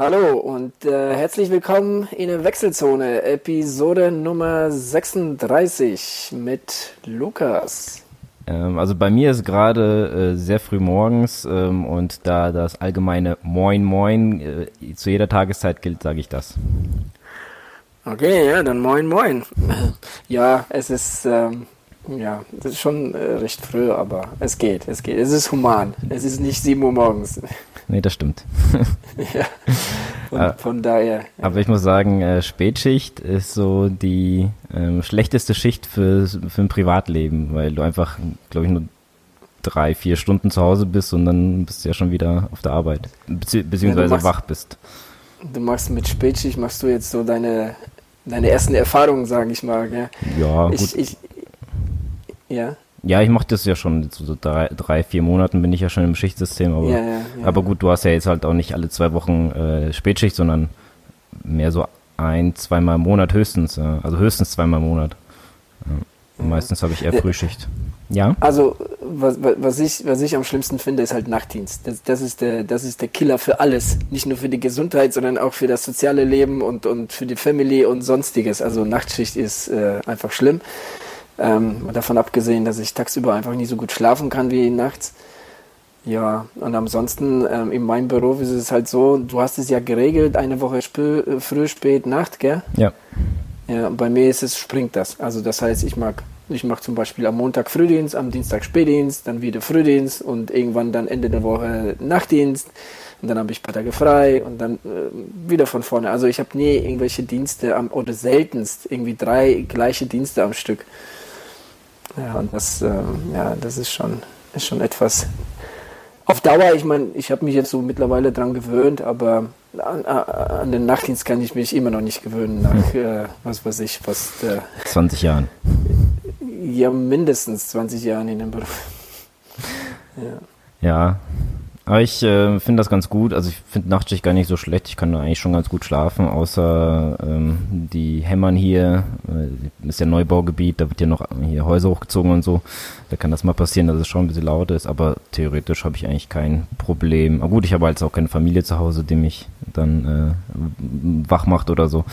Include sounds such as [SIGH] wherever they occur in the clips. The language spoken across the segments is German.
Hallo und äh, herzlich willkommen in der Wechselzone, Episode Nummer 36 mit Lukas. Ähm, also bei mir ist gerade äh, sehr früh morgens ähm, und da das allgemeine Moin Moin äh, zu jeder Tageszeit gilt, sage ich das. Okay, ja, dann Moin Moin. Ja, es ist ähm, ja, das ist schon äh, recht früh, aber es geht, es geht. Es ist human. Es ist nicht 7 Uhr morgens. [LAUGHS] Nee, das stimmt. [LAUGHS] ja. Und ah, von daher. Aber ich muss sagen, äh, Spätschicht ist so die ähm, schlechteste Schicht für, für ein Privatleben, weil du einfach, glaube ich, nur drei, vier Stunden zu Hause bist und dann bist du ja schon wieder auf der Arbeit. Bezieh beziehungsweise ja, machst, wach bist. Du machst mit Spätschicht, machst du jetzt so deine, deine ersten Erfahrungen, sage ich mal. Gell? Ja, gut. Ich, ich, ja. Ja, ich mache das ja schon, so drei, drei, vier Monaten bin ich ja schon im Schichtsystem, aber, ja, ja, ja. aber gut, du hast ja jetzt halt auch nicht alle zwei Wochen äh, Spätschicht, sondern mehr so ein, zweimal im Monat höchstens, äh, also höchstens zweimal im Monat. Meistens habe ich eher Frühschicht. Ja? Also, was, was, ich, was ich am schlimmsten finde, ist halt Nachtdienst. Das, das, ist der, das ist der Killer für alles. Nicht nur für die Gesundheit, sondern auch für das soziale Leben und, und für die Family und sonstiges. Also Nachtschicht ist äh, einfach schlimm. Ähm, davon abgesehen, dass ich tagsüber einfach nicht so gut schlafen kann wie nachts. Ja, und ansonsten ähm, in meinem Büro ist es halt so, du hast es ja geregelt, eine Woche spö, äh, früh, spät, Nacht, gell? Ja. Ja, bei mir ist es, springt das. Also das heißt, ich mag, ich mache zum Beispiel am Montag Frühdienst, am Dienstag Spätdienst, dann wieder Frühdienst und irgendwann dann Ende der Woche Nachtdienst und dann habe ich ein paar Tage frei und dann äh, wieder von vorne. Also ich habe nie irgendwelche Dienste am, oder seltenst irgendwie drei gleiche Dienste am Stück. Ja, und das, äh, ja, das ist schon, ist schon etwas. Auf Dauer, ich meine, ich habe mich jetzt so mittlerweile dran gewöhnt, aber an, an, den Nachtdienst kann ich mich immer noch nicht gewöhnen, nach, hm. äh, was weiß ich, fast. Äh, 20 Jahren. Ja, mindestens 20 Jahren in dem Beruf. ja. ja, aber ich äh, finde das ganz gut. Also ich finde Nachtschicht gar nicht so schlecht. Ich kann da eigentlich schon ganz gut schlafen, außer ähm, die hämmern hier. Äh, ist ja Neubaugebiet, da wird ja noch hier Häuser hochgezogen und so. Da kann das mal passieren, dass es schon ein bisschen laut ist. Aber theoretisch habe ich eigentlich kein Problem. Aber gut, ich habe halt auch keine Familie zu Hause, die mich dann äh, wach macht oder so.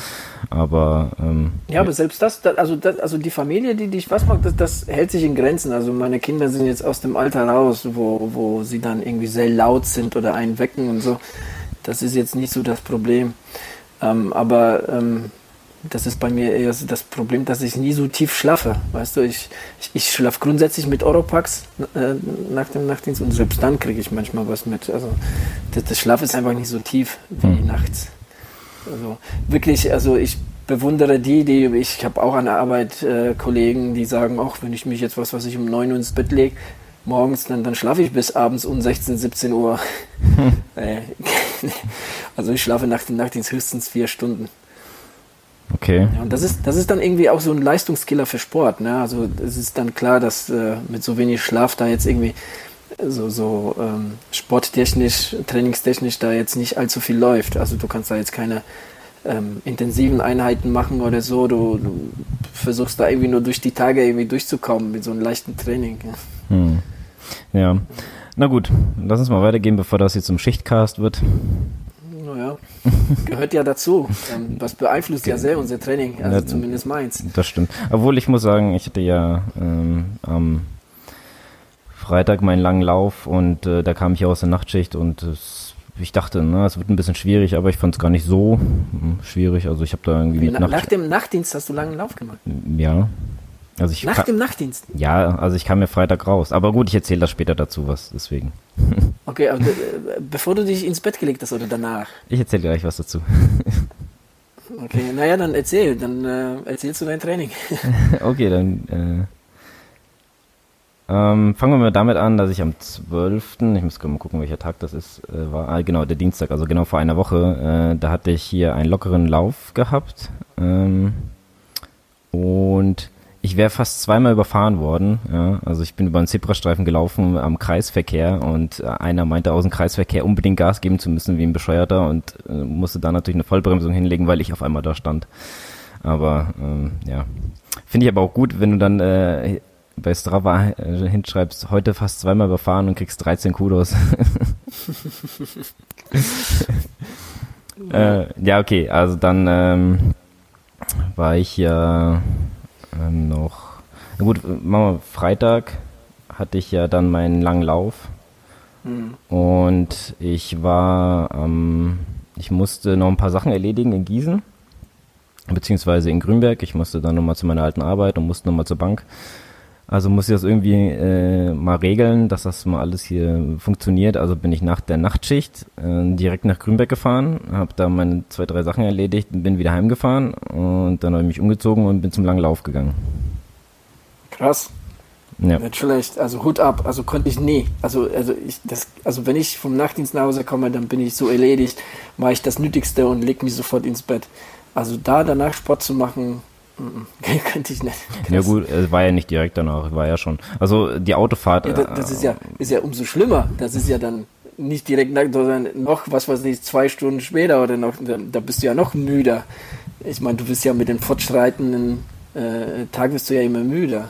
Aber ähm, ja, aber selbst das, also das, also die Familie, die dich was macht, das, das hält sich in Grenzen. Also meine Kinder sind jetzt aus dem Alter raus, wo, wo sie dann irgendwie sehr laut sind oder einen wecken und so. Das ist jetzt nicht so das Problem. Ähm, aber ähm, das ist bei mir eher das Problem, dass ich nie so tief schlafe. Weißt du, ich, ich, ich schlafe grundsätzlich mit Oropax äh, nach dem Nachtdienst und selbst dann kriege ich manchmal was mit. Also das, das Schlaf ist einfach nicht so tief wie mhm. nachts. Also wirklich, also ich bewundere die, die ich habe auch an der Arbeit äh, Kollegen, die sagen, auch wenn ich mich jetzt was, was ich um 9 Uhr ins Bett lege, morgens, dann, dann schlafe ich bis abends um 16, 17 Uhr. Hm. [LAUGHS] also ich schlafe nach dem Nachtdienst höchstens vier Stunden. Okay. Ja, und das ist, das ist dann irgendwie auch so ein Leistungskiller für Sport. Ne? Also es ist dann klar, dass äh, mit so wenig Schlaf da jetzt irgendwie so, so ähm, sporttechnisch, trainingstechnisch da jetzt nicht allzu viel läuft. Also du kannst da jetzt keine ähm, intensiven Einheiten machen oder so. Du, du, versuchst da irgendwie nur durch die Tage irgendwie durchzukommen mit so einem leichten Training. Ja. Hm. Ja. Na gut, lass uns mal weitergehen, bevor das jetzt zum Schichtcast wird. Naja, gehört ja dazu. Ähm, was beeinflusst ja sehr unser Training, also ja, zumindest meins. Das stimmt. Obwohl ich muss sagen, ich hatte ja ähm, am Freitag meinen langen Lauf und äh, da kam ich aus der Nachtschicht und es, ich dachte, na, es wird ein bisschen schwierig, aber ich fand es gar nicht so hm, schwierig. Also ich habe da irgendwie Wie, mit Nach dem Nachtdienst hast du langen Lauf gemacht? Ja. Also ich Nach dem Nachtdienst? Ja, also ich kam mir Freitag raus. Aber gut, ich erzähle das später dazu was, deswegen. [LAUGHS] Okay, aber äh, bevor du dich ins Bett gelegt hast oder danach? Ich erzähle gleich was dazu. [LAUGHS] Okay, naja, dann erzähl, dann äh, erzählst du dein Training. [LAUGHS] okay, dann äh, ähm, fangen wir mal damit an, dass ich am 12., ich muss mal gucken, welcher Tag das ist, äh, war, ah, genau, der Dienstag, also genau vor einer Woche, äh, da hatte ich hier einen lockeren Lauf gehabt ähm, und ich wäre fast zweimal überfahren worden. Ja. Also ich bin über einen Zebrastreifen gelaufen am Kreisverkehr und einer meinte aus dem Kreisverkehr unbedingt Gas geben zu müssen wie ein Bescheuerter und äh, musste da natürlich eine Vollbremsung hinlegen, weil ich auf einmal da stand. Aber ähm, ja, finde ich aber auch gut, wenn du dann äh, bei Strava äh, hinschreibst, heute fast zweimal überfahren und kriegst 13 Kudos. [LAUGHS] äh, ja, okay, also dann ähm, war ich ja ähm, noch, na gut, machen wir Freitag hatte ich ja dann meinen langen Lauf mhm. und ich war, ähm, ich musste noch ein paar Sachen erledigen in Gießen beziehungsweise in Grünberg. Ich musste dann nochmal zu meiner alten Arbeit und musste nochmal zur Bank. Also muss ich das irgendwie äh, mal regeln, dass das mal alles hier funktioniert. Also bin ich nach der Nachtschicht äh, direkt nach Grünberg gefahren, habe da meine zwei, drei Sachen erledigt, bin wieder heimgefahren und dann habe ich mich umgezogen und bin zum langen Lauf gegangen. Krass. Ja. Nicht schlecht. Also Hut ab. Also konnte ich nie. Also, also ich, das, also wenn ich vom Nachtdienst nach Hause komme, dann bin ich so erledigt, mache ich das Nötigste und leg mich sofort ins Bett. Also da danach Sport zu machen, [LAUGHS] könnte ich nicht. Ja gut, es war ja nicht direkt danach, war ja schon. Also die Autofahrt. Ja, das, das ist ja, ist ja umso schlimmer. Das ist ja dann nicht direkt nach, sondern noch, was weiß ich, zwei Stunden später oder noch, da bist du ja noch müder. Ich meine, du bist ja mit den fortschreitenden äh, Tag bist du ja immer müder.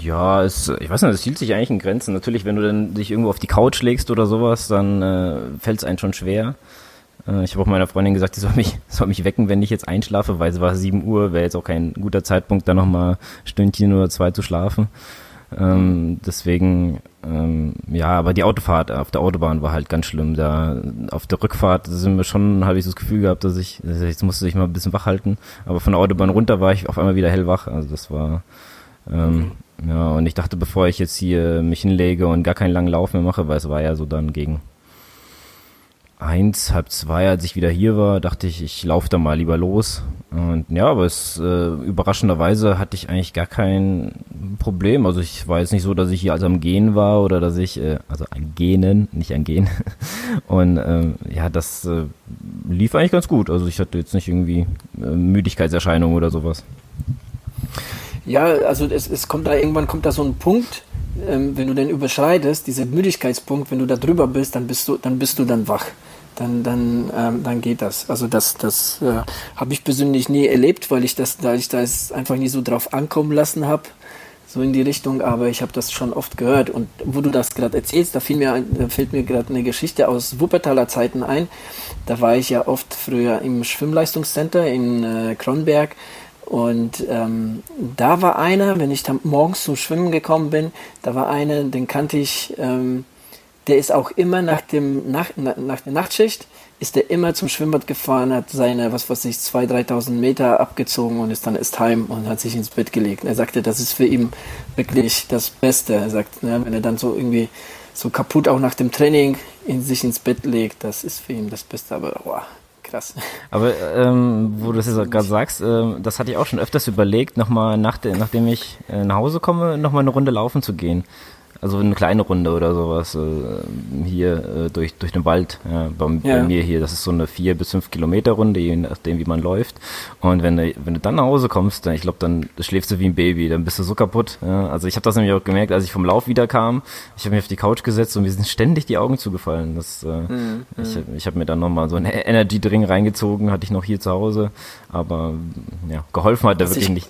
Ja, es, ich weiß nicht, es hielt sich eigentlich in Grenzen. Natürlich, wenn du dann dich irgendwo auf die Couch legst oder sowas, dann äh, fällt es einem schon schwer. Äh, ich habe auch meiner Freundin gesagt, die soll mich, [LAUGHS] soll mich wecken, wenn ich jetzt einschlafe, weil es war 7 Uhr, wäre jetzt auch kein guter Zeitpunkt, da nochmal ein Stündchen oder zwei zu schlafen. Ähm, deswegen, ähm, ja, aber die Autofahrt auf der Autobahn war halt ganz schlimm. Da auf der Rückfahrt sind wir schon, habe ich das Gefühl gehabt, dass ich, jetzt musste ich mal ein bisschen wach halten. Aber von der Autobahn runter war ich auf einmal wieder hellwach. Also das war, ähm, ja, und ich dachte, bevor ich jetzt hier mich hinlege und gar keinen langen Lauf mehr mache, weil es war ja so dann gegen eins, halb zwei, als ich wieder hier war, dachte ich, ich laufe da mal lieber los. Und ja, aber es äh, überraschenderweise hatte ich eigentlich gar kein Problem. Also ich war jetzt nicht so, dass ich hier also am Gehen war oder dass ich, äh, also ein Genen, nicht ein Gehen. [LAUGHS] Und ähm, ja, das äh, lief eigentlich ganz gut. Also ich hatte jetzt nicht irgendwie äh, Müdigkeitserscheinungen oder sowas. Ja, also es, es kommt da irgendwann kommt da so ein Punkt, ähm, wenn du den überschreitest, dieser Müdigkeitspunkt, wenn du da drüber bist, dann bist du, dann bist du dann wach. Dann, dann, ähm, dann geht das. Also das, das äh, habe ich persönlich nie erlebt, weil ich das, da ich das einfach nie so drauf ankommen lassen habe, so in die Richtung. Aber ich habe das schon oft gehört. Und wo du das gerade erzählst, da, fiel mir, da fällt mir gerade eine Geschichte aus Wuppertaler Zeiten ein. Da war ich ja oft früher im Schwimmleistungscenter in äh, Kronberg und ähm, da war einer, wenn ich dann morgens zum Schwimmen gekommen bin, da war einer, den kannte ich, ähm, der ist auch immer nach, dem, nach, nach der Nachtschicht, ist der immer zum Schwimmbad gefahren, hat seine, was weiß ich, 2.000, 3.000 Meter abgezogen und ist dann ist heim und hat sich ins Bett gelegt. Er sagte, das ist für ihn wirklich das Beste. Er sagt, ne, wenn er dann so irgendwie so kaputt auch nach dem Training in sich ins Bett legt, das ist für ihn das Beste. Aber boah, krass. Aber ähm, wo du das jetzt gerade sagst, äh, das hatte ich auch schon öfters überlegt, nochmal nach de, nachdem ich äh, nach Hause komme, nochmal eine Runde laufen zu gehen. Also eine kleine Runde oder sowas äh, hier äh, durch, durch den Wald ja, bei, ja. bei, mir hier. Das ist so eine vier bis fünf Kilometer Runde, je nachdem wie man läuft. Und wenn du, wenn du dann nach Hause kommst, dann, ich glaube, dann schläfst du wie ein Baby, dann bist du so kaputt. Ja. Also ich habe das nämlich auch gemerkt, als ich vom Lauf wiederkam. Ich habe mich auf die Couch gesetzt und mir sind ständig die Augen zugefallen. Das, äh, mhm. Ich, ich habe mir dann nochmal so einen Energy Drink reingezogen, hatte ich noch hier zu Hause. Aber ja, geholfen hat der wirklich nicht.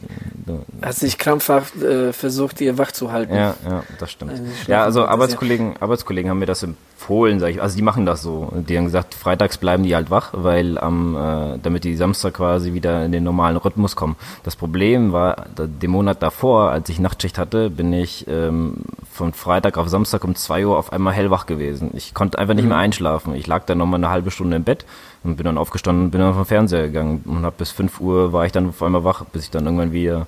Hast dich krampfhaft äh, versucht, ihr wach zu halten. Ja, ja, das stimmt. Ja, also Arbeitskollegen, Arbeitskollegen haben mir das empfohlen, sag ich. Also die machen das so. Die haben gesagt, freitags bleiben die halt wach, weil am, äh, damit die Samstag quasi wieder in den normalen Rhythmus kommen. Das Problem war, den Monat davor, als ich Nachtschicht hatte, bin ich ähm, von Freitag auf Samstag um zwei Uhr auf einmal hellwach gewesen. Ich konnte einfach nicht mhm. mehr einschlafen. Ich lag dann nochmal eine halbe Stunde im Bett und bin dann aufgestanden und bin dann vom Fernseher gegangen und hab bis fünf Uhr war ich dann auf einmal wach, bis ich dann irgendwann wieder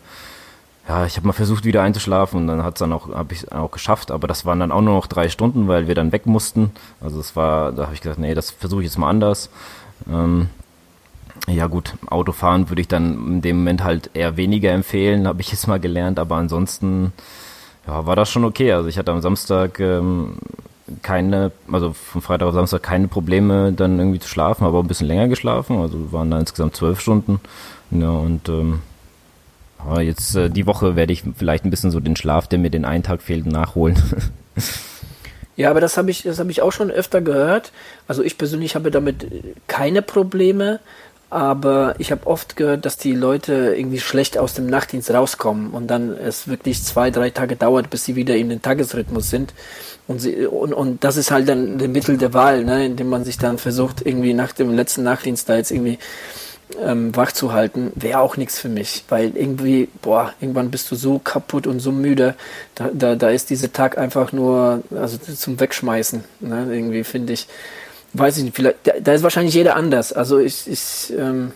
ja, ich habe mal versucht wieder einzuschlafen und dann hat's dann auch habe ich auch geschafft, aber das waren dann auch nur noch drei Stunden, weil wir dann weg mussten. Also es war, da habe ich gesagt, nee, das versuche ich jetzt mal anders. Ähm, ja gut, Autofahren würde ich dann in dem Moment halt eher weniger empfehlen, habe ich jetzt mal gelernt, aber ansonsten ja, war das schon okay. Also ich hatte am Samstag ähm, keine, also von Freitag auf Samstag keine Probleme, dann irgendwie zu schlafen, aber ein bisschen länger geschlafen. Also waren da insgesamt zwölf Stunden. Ja, und ähm, aber jetzt äh, die Woche werde ich vielleicht ein bisschen so den Schlaf, der mir den einen Tag fehlt, nachholen. ja, aber das habe ich, das habe ich auch schon öfter gehört. Also ich persönlich habe damit keine Probleme. aber ich habe oft gehört, dass die Leute irgendwie schlecht aus dem Nachtdienst rauskommen und dann es wirklich zwei, drei Tage dauert, bis sie wieder in den Tagesrhythmus sind. Und, sie, und, und das ist halt dann der Mittel der Wahl, ne, indem man sich dann versucht, irgendwie nach dem letzten Nachtdienst da jetzt irgendwie ähm, wach zu halten, wäre auch nichts für mich, weil irgendwie, boah, irgendwann bist du so kaputt und so müde, da, da, da ist dieser Tag einfach nur, also zum Wegschmeißen, ne, irgendwie finde ich weiß ich nicht, vielleicht, da, da, ist wahrscheinlich jeder anders. Also ich, ich, ähm,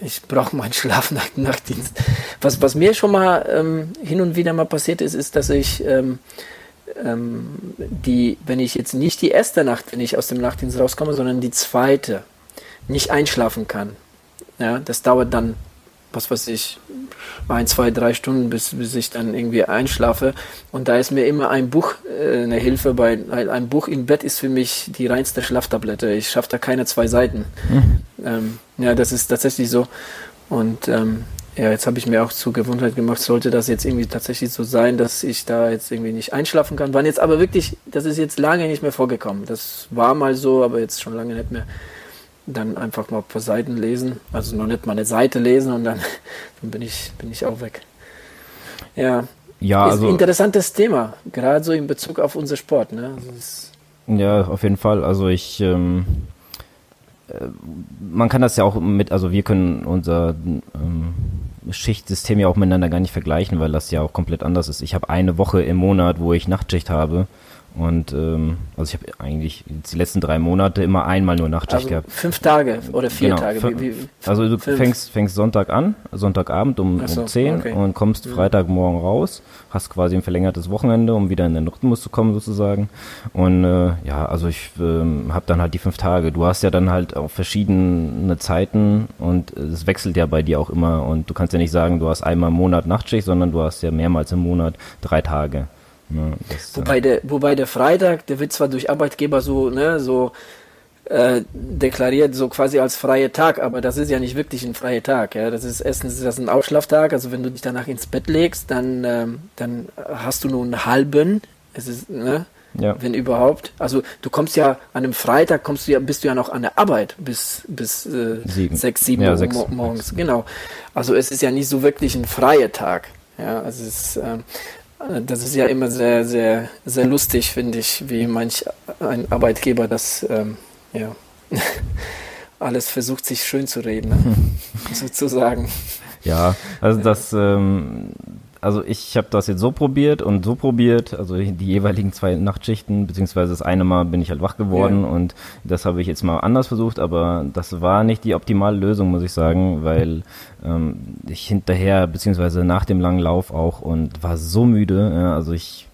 ich brauche meinen [LAUGHS] Schlaf nach Nachtdienst. Was, was mir schon mal ähm, hin und wieder mal passiert ist, ist, dass ich ähm, ähm, die, wenn ich jetzt nicht die erste Nacht, wenn ich aus dem Nachtdienst rauskomme, sondern die zweite, nicht einschlafen kann. Ja, das dauert dann was weiß ich, ein, zwei, drei Stunden, bis, bis ich dann irgendwie einschlafe. Und da ist mir immer ein Buch äh, eine Hilfe, weil ein Buch im Bett ist für mich die reinste Schlaftablette. Ich schaffe da keine zwei Seiten. Mhm. Ähm, ja, das ist tatsächlich so. Und ähm, ja, jetzt habe ich mir auch zur Gewohnheit gemacht, sollte das jetzt irgendwie tatsächlich so sein, dass ich da jetzt irgendwie nicht einschlafen kann. Waren jetzt aber wirklich, das ist jetzt lange nicht mehr vorgekommen. Das war mal so, aber jetzt schon lange nicht mehr dann einfach mal ein paar Seiten lesen, also noch nicht mal eine Seite lesen und dann, [LAUGHS] dann bin ich bin ich auch weg. Ja. Ja, ist also ein interessantes Thema, gerade so in Bezug auf unser Sport, ne? Also ja, auf jeden Fall. Also ich ähm, äh, man kann das ja auch mit, also wir können unser ähm, Schichtsystem ja auch miteinander gar nicht vergleichen, weil das ja auch komplett anders ist. Ich habe eine Woche im Monat, wo ich Nachtschicht habe und ähm, also ich habe eigentlich die letzten drei Monate immer einmal nur Nachtschicht also gehabt. Fünf Tage oder vier genau, Tage. Wie, wie, also du fängst, fängst Sonntag an, Sonntagabend um, so, um 10 okay. und kommst mhm. Freitagmorgen raus, hast quasi ein verlängertes Wochenende, um wieder in den Rhythmus zu kommen sozusagen. Und äh, ja, also ich ähm, habe dann halt die fünf Tage. Du hast ja dann halt auch verschiedene Zeiten und es wechselt ja bei dir auch immer. Und du kannst ja nicht sagen, du hast einmal im Monat Nachtschicht, sondern du hast ja mehrmals im Monat drei Tage. Ja, das, wobei, der, wobei der Freitag, der wird zwar durch Arbeitgeber so, ne, so äh, deklariert, so quasi als freier Tag, aber das ist ja nicht wirklich ein freier Tag. Ja? Das ist erstens ist das ein Ausschlaftag, also wenn du dich danach ins Bett legst, dann, ähm, dann hast du nur einen halben, es ist, ne? Ja. Wenn überhaupt. Also du kommst ja an einem Freitag kommst du ja, bist du ja noch an der Arbeit bis bis äh, sieben. sechs, sieben ja, Uhr sechs, morgens. Sechs. Genau. Also es ist ja nicht so wirklich ein freier Tag. Ja, also es ist, ähm, das ist ja immer sehr, sehr, sehr lustig, finde ich, wie manch ein Arbeitgeber das ähm, ja, [LAUGHS] alles versucht, sich schön zu reden, ne? [LAUGHS] [LAUGHS] sozusagen. Ja, also das, ähm, also ich habe das jetzt so probiert und so probiert, also die jeweiligen zwei Nachtschichten, beziehungsweise das eine Mal bin ich halt wach geworden ja. und das habe ich jetzt mal anders versucht, aber das war nicht die optimale Lösung, muss ich sagen, weil ähm, ich hinterher, beziehungsweise nach dem langen Lauf auch und war so müde, ja, also ich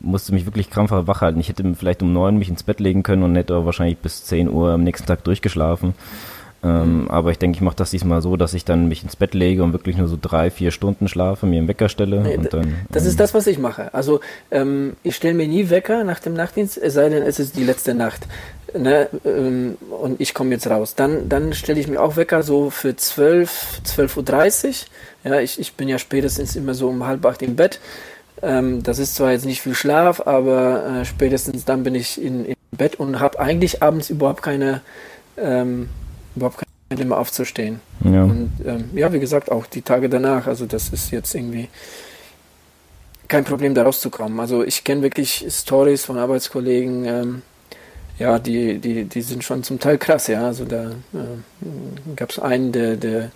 musste mich wirklich krampfhaft wach halten. Ich hätte vielleicht um neun mich ins Bett legen können und hätte wahrscheinlich bis zehn Uhr am nächsten Tag durchgeschlafen. Ähm, mhm. Aber ich denke, ich mache das diesmal so, dass ich dann mich ins Bett lege und wirklich nur so drei, vier Stunden schlafe, mir einen Wecker stelle. Nee, und dann, das ähm, ist das, was ich mache. Also ähm, ich stelle mir nie Wecker nach dem Nachtdienst, es sei denn, es ist die letzte Nacht. Ne, ähm, und ich komme jetzt raus. Dann, dann stelle ich mir auch Wecker so für 12, 12.30 Uhr. Ja, ich, ich bin ja spätestens immer so um halb acht im Bett. Ähm, das ist zwar jetzt nicht viel Schlaf, aber äh, spätestens dann bin ich in, im Bett und habe eigentlich abends überhaupt keine ähm, überhaupt kein Problem aufzustehen. Ja. Und ähm, ja, wie gesagt, auch die Tage danach, also das ist jetzt irgendwie kein Problem, da rauszukommen. Also ich kenne wirklich Stories von Arbeitskollegen, ähm, ja, die, die, die sind schon zum Teil krass, ja. Also da äh, gab es einen, der, der,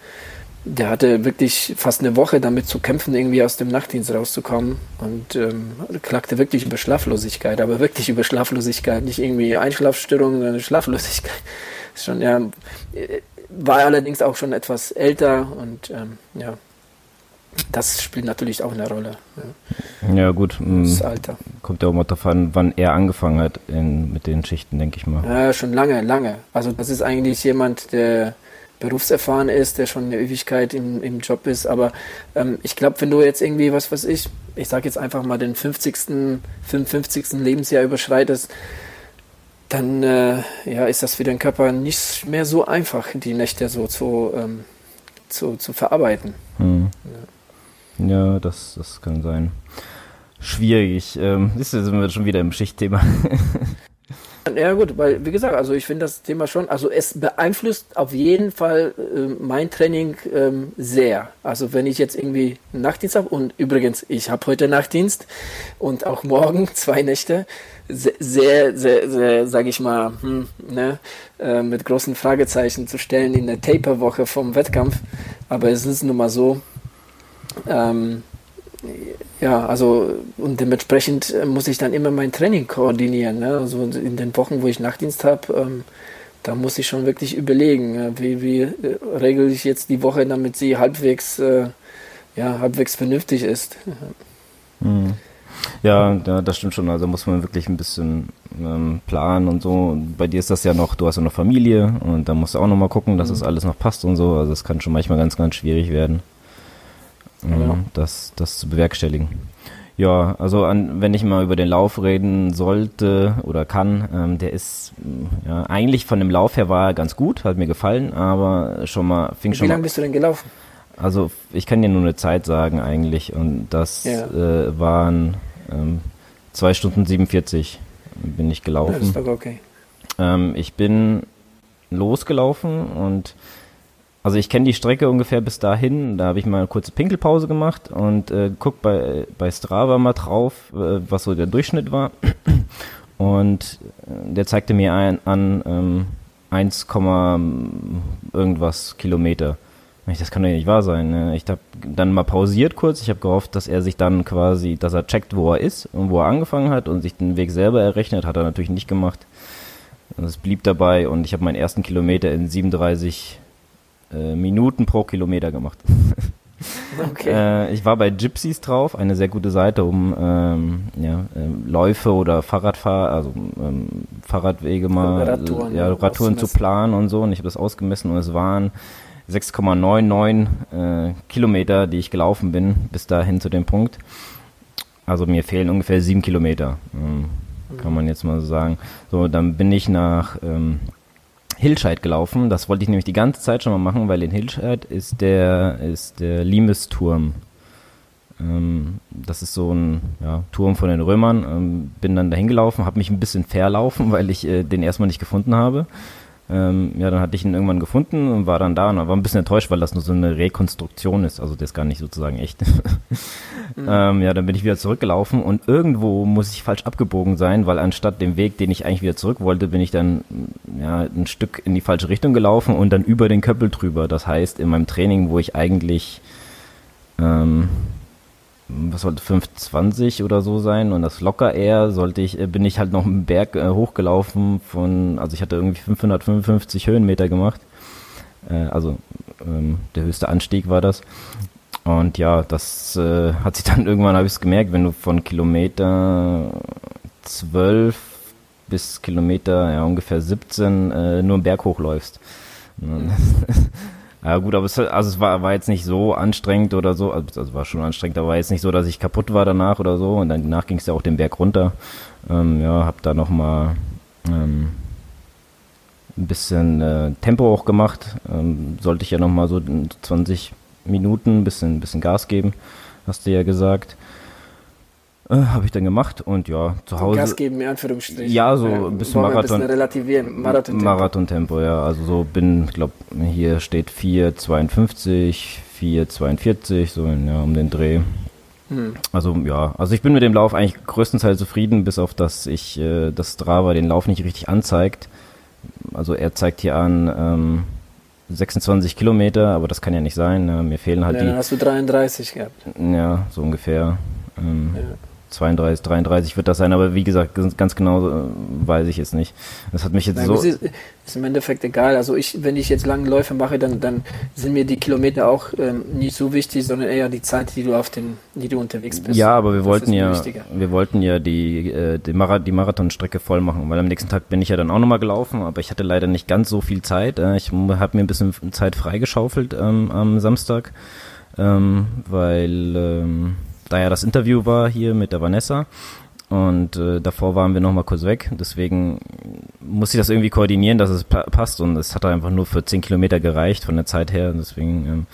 der hatte wirklich fast eine Woche damit zu kämpfen, irgendwie aus dem Nachtdienst rauszukommen und ähm, klagte wirklich über Schlaflosigkeit, aber wirklich über Schlaflosigkeit, nicht irgendwie Einschlafstörungen, sondern Schlaflosigkeit schon, ja, war allerdings auch schon etwas älter und ähm, ja, das spielt natürlich auch eine Rolle. Ja, ja gut. Das mm, Alter. Kommt ja auch mal darauf an, wann er angefangen hat in, mit den Schichten, denke ich mal. Ja, schon lange, lange. Also das ist eigentlich jemand, der berufserfahren ist, der schon eine Ewigkeit im, im Job ist. Aber ähm, ich glaube, wenn du jetzt irgendwie, was weiß ich, ich sage jetzt einfach mal den 50., 55. Lebensjahr überschreitest, dann äh, ja, ist das für den Körper nicht mehr so einfach, die Nächte so zu, ähm, zu, zu verarbeiten. Hm. Ja. ja, das, das kann sein. Schwierig. Ähm, ist, sind wir schon wieder im Schichtthema. [LAUGHS] Ja gut, weil wie gesagt, also ich finde das Thema schon, also es beeinflusst auf jeden Fall äh, mein Training ähm, sehr. Also wenn ich jetzt irgendwie Nachtdienst habe und übrigens, ich habe heute Nachtdienst und auch morgen [LAUGHS] zwei Nächte, sehr, sehr, sehr, sage ich mal, hm, ne, äh, mit großen Fragezeichen zu stellen in der Taper-Woche vom Wettkampf. Aber es ist nun mal so, ähm, ja, also und dementsprechend äh, muss ich dann immer mein Training koordinieren. Ne? Also in den Wochen, wo ich Nachtdienst habe, ähm, da muss ich schon wirklich überlegen, äh, wie, wie äh, regel ich jetzt die Woche, damit sie halbwegs, äh, ja, halbwegs vernünftig ist. Mhm. Ja, ja, das stimmt schon. Also muss man wirklich ein bisschen ähm, planen und so. bei dir ist das ja noch, du hast ja noch Familie und da musst du auch noch mal gucken, dass mhm. das alles noch passt und so. Also es kann schon manchmal ganz, ganz schwierig werden ja. das, das zu bewerkstelligen. Ja, also an, wenn ich mal über den Lauf reden sollte oder kann, ähm, der ist ja, eigentlich von dem Lauf her war er ganz gut, hat mir gefallen, aber schon mal fing Wie schon. Wie lange bist du denn gelaufen? Also ich kann dir nur eine Zeit sagen eigentlich und das ja. äh, waren ähm, 2 Stunden 47 bin ich gelaufen. Das ist doch okay. Ähm, ich bin losgelaufen und also ich kenne die Strecke ungefähr bis dahin. Da habe ich mal eine kurze Pinkelpause gemacht und äh, guck bei, bei Strava mal drauf, äh, was so der Durchschnitt war. [CLEARS THROAT] Und äh, der zeigte mir ein, an ähm, 1, irgendwas Kilometer. Das kann doch nicht wahr sein. Ne? Ich habe dann mal pausiert kurz. Ich habe gehofft, dass er sich dann quasi, dass er checkt, wo er ist und wo er angefangen hat und sich den Weg selber errechnet. Hat er natürlich nicht gemacht. Es blieb dabei und ich habe meinen ersten Kilometer in 37 äh, Minuten pro Kilometer gemacht. [LAUGHS] Okay. äh, ich war bei Gypsies drauf, eine sehr gute Seite, um ähm, ja, äh, Läufe oder Fahrradfahr, also ähm, Fahrradwege mal, Radtouren, ja, Radtouren zu planen und so. Und ich habe das ausgemessen und es waren 6,99 äh, Kilometer, die ich gelaufen bin, bis dahin zu dem Punkt. Also mir fehlen ungefähr sieben Kilometer, ähm, kann man jetzt mal so sagen. So, dann bin ich nach ähm, Hilscheid gelaufen. Das wollte ich nämlich die ganze Zeit schon mal machen, weil in Hilscheid ist der, ist der Limes-Turm. Ähm, das ist so ein ja, Turm von den Römern. Ähm, bin dann dahin gelaufen, habe mich ein bisschen verlaufen, [LAUGHS] weil ich äh, den erstmal nicht gefunden habe. Ähm, ja, dann hatte ich ihn irgendwann gefunden und war dann da und war ein bisschen enttäuscht, weil das nur so eine Rekonstruktion ist. Also der ist gar nicht sozusagen echt. [LAUGHS] mhm. ähm, ja, dann bin ich wieder zurückgelaufen und irgendwo muss ich falsch abgebogen sein, weil anstatt dem Weg, den ich eigentlich wieder zurück wollte, bin ich dann ja, ein Stück in die falsche Richtung gelaufen und dann über den Köppel drüber. Das heißt, in meinem Training, wo ich eigentlich ähm, was sollte 520 oder so sein? Und das locker eher sollte ich äh, bin ich halt noch einen Berg äh, hochgelaufen von also ich hatte irgendwie 555 Höhenmeter gemacht. Äh, also ähm, der höchste Anstieg war das. Und ja das äh, hat sich dann [LAUGHS] irgendwann habe ich es gemerkt wenn du von Kilometer 12 bis Kilometer ja ungefähr 17 äh, nur einen Berg hochläufst [LAUGHS] Ja gut, aber es, also es war, war jetzt nicht so anstrengend oder so, also, also war schon anstrengend, aber war jetzt nicht so, dass ich kaputt war danach oder so und danach ging es ja auch den Berg runter. Ähm, ja, hab da nochmal ähm, ein bisschen äh, Tempo auch gemacht. Ähm, sollte ich ja nochmal so 20 Minuten ein bisschen, bisschen Gas geben, hast du ja gesagt. Äh, habe ich dann gemacht und ja, zu Hause. Gas geben, in Anführungsstrichen. Ja, so ein bisschen Marathon. Ein bisschen relativieren. Marathon-Tempo. Marathon-Tempo, ja. Also so bin, glaube hier steht 4,52, 4,42, so ja, um den Dreh. Hm. Also ja, also ich bin mit dem Lauf eigentlich größtenteils zufrieden, bis auf dass ich äh, das Strava den Lauf nicht richtig anzeigt. Also er zeigt hier an ähm, 26 Kilometer, aber das kann ja nicht sein. Ne? Mir fehlen halt ja, die. Dann hast du 33 gehabt. Ja, so ungefähr. Ähm, ja. 32, 33 wird das sein, aber wie gesagt, ganz genau äh, weiß ich es nicht. Das hat mich jetzt Nein, so. Ist, ist, im Endeffekt egal. Also ich, wenn ich jetzt lange Läufe mache, dann, dann sind mir die Kilometer auch ähm, nicht so wichtig, sondern eher die Zeit, die du auf den, die du unterwegs bist. Ja, aber wir wollten ja, wichtiger. wir wollten ja die, äh, die, Marath die Marathonstrecke voll machen, weil am nächsten Tag bin ich ja dann auch nochmal gelaufen, aber ich hatte leider nicht ganz so viel Zeit. Äh, ich habe mir ein bisschen Zeit freigeschaufelt ähm, am Samstag, ähm, weil ähm, da ja das Interview war hier mit der Vanessa. und äh, davor waren wir noch mal kurz weg. Deswegen muss ich das irgendwie koordinieren, dass es passt. Und es hat einfach nur für 10 Kilometer gereicht von der Zeit her. Deswegen. Ähm,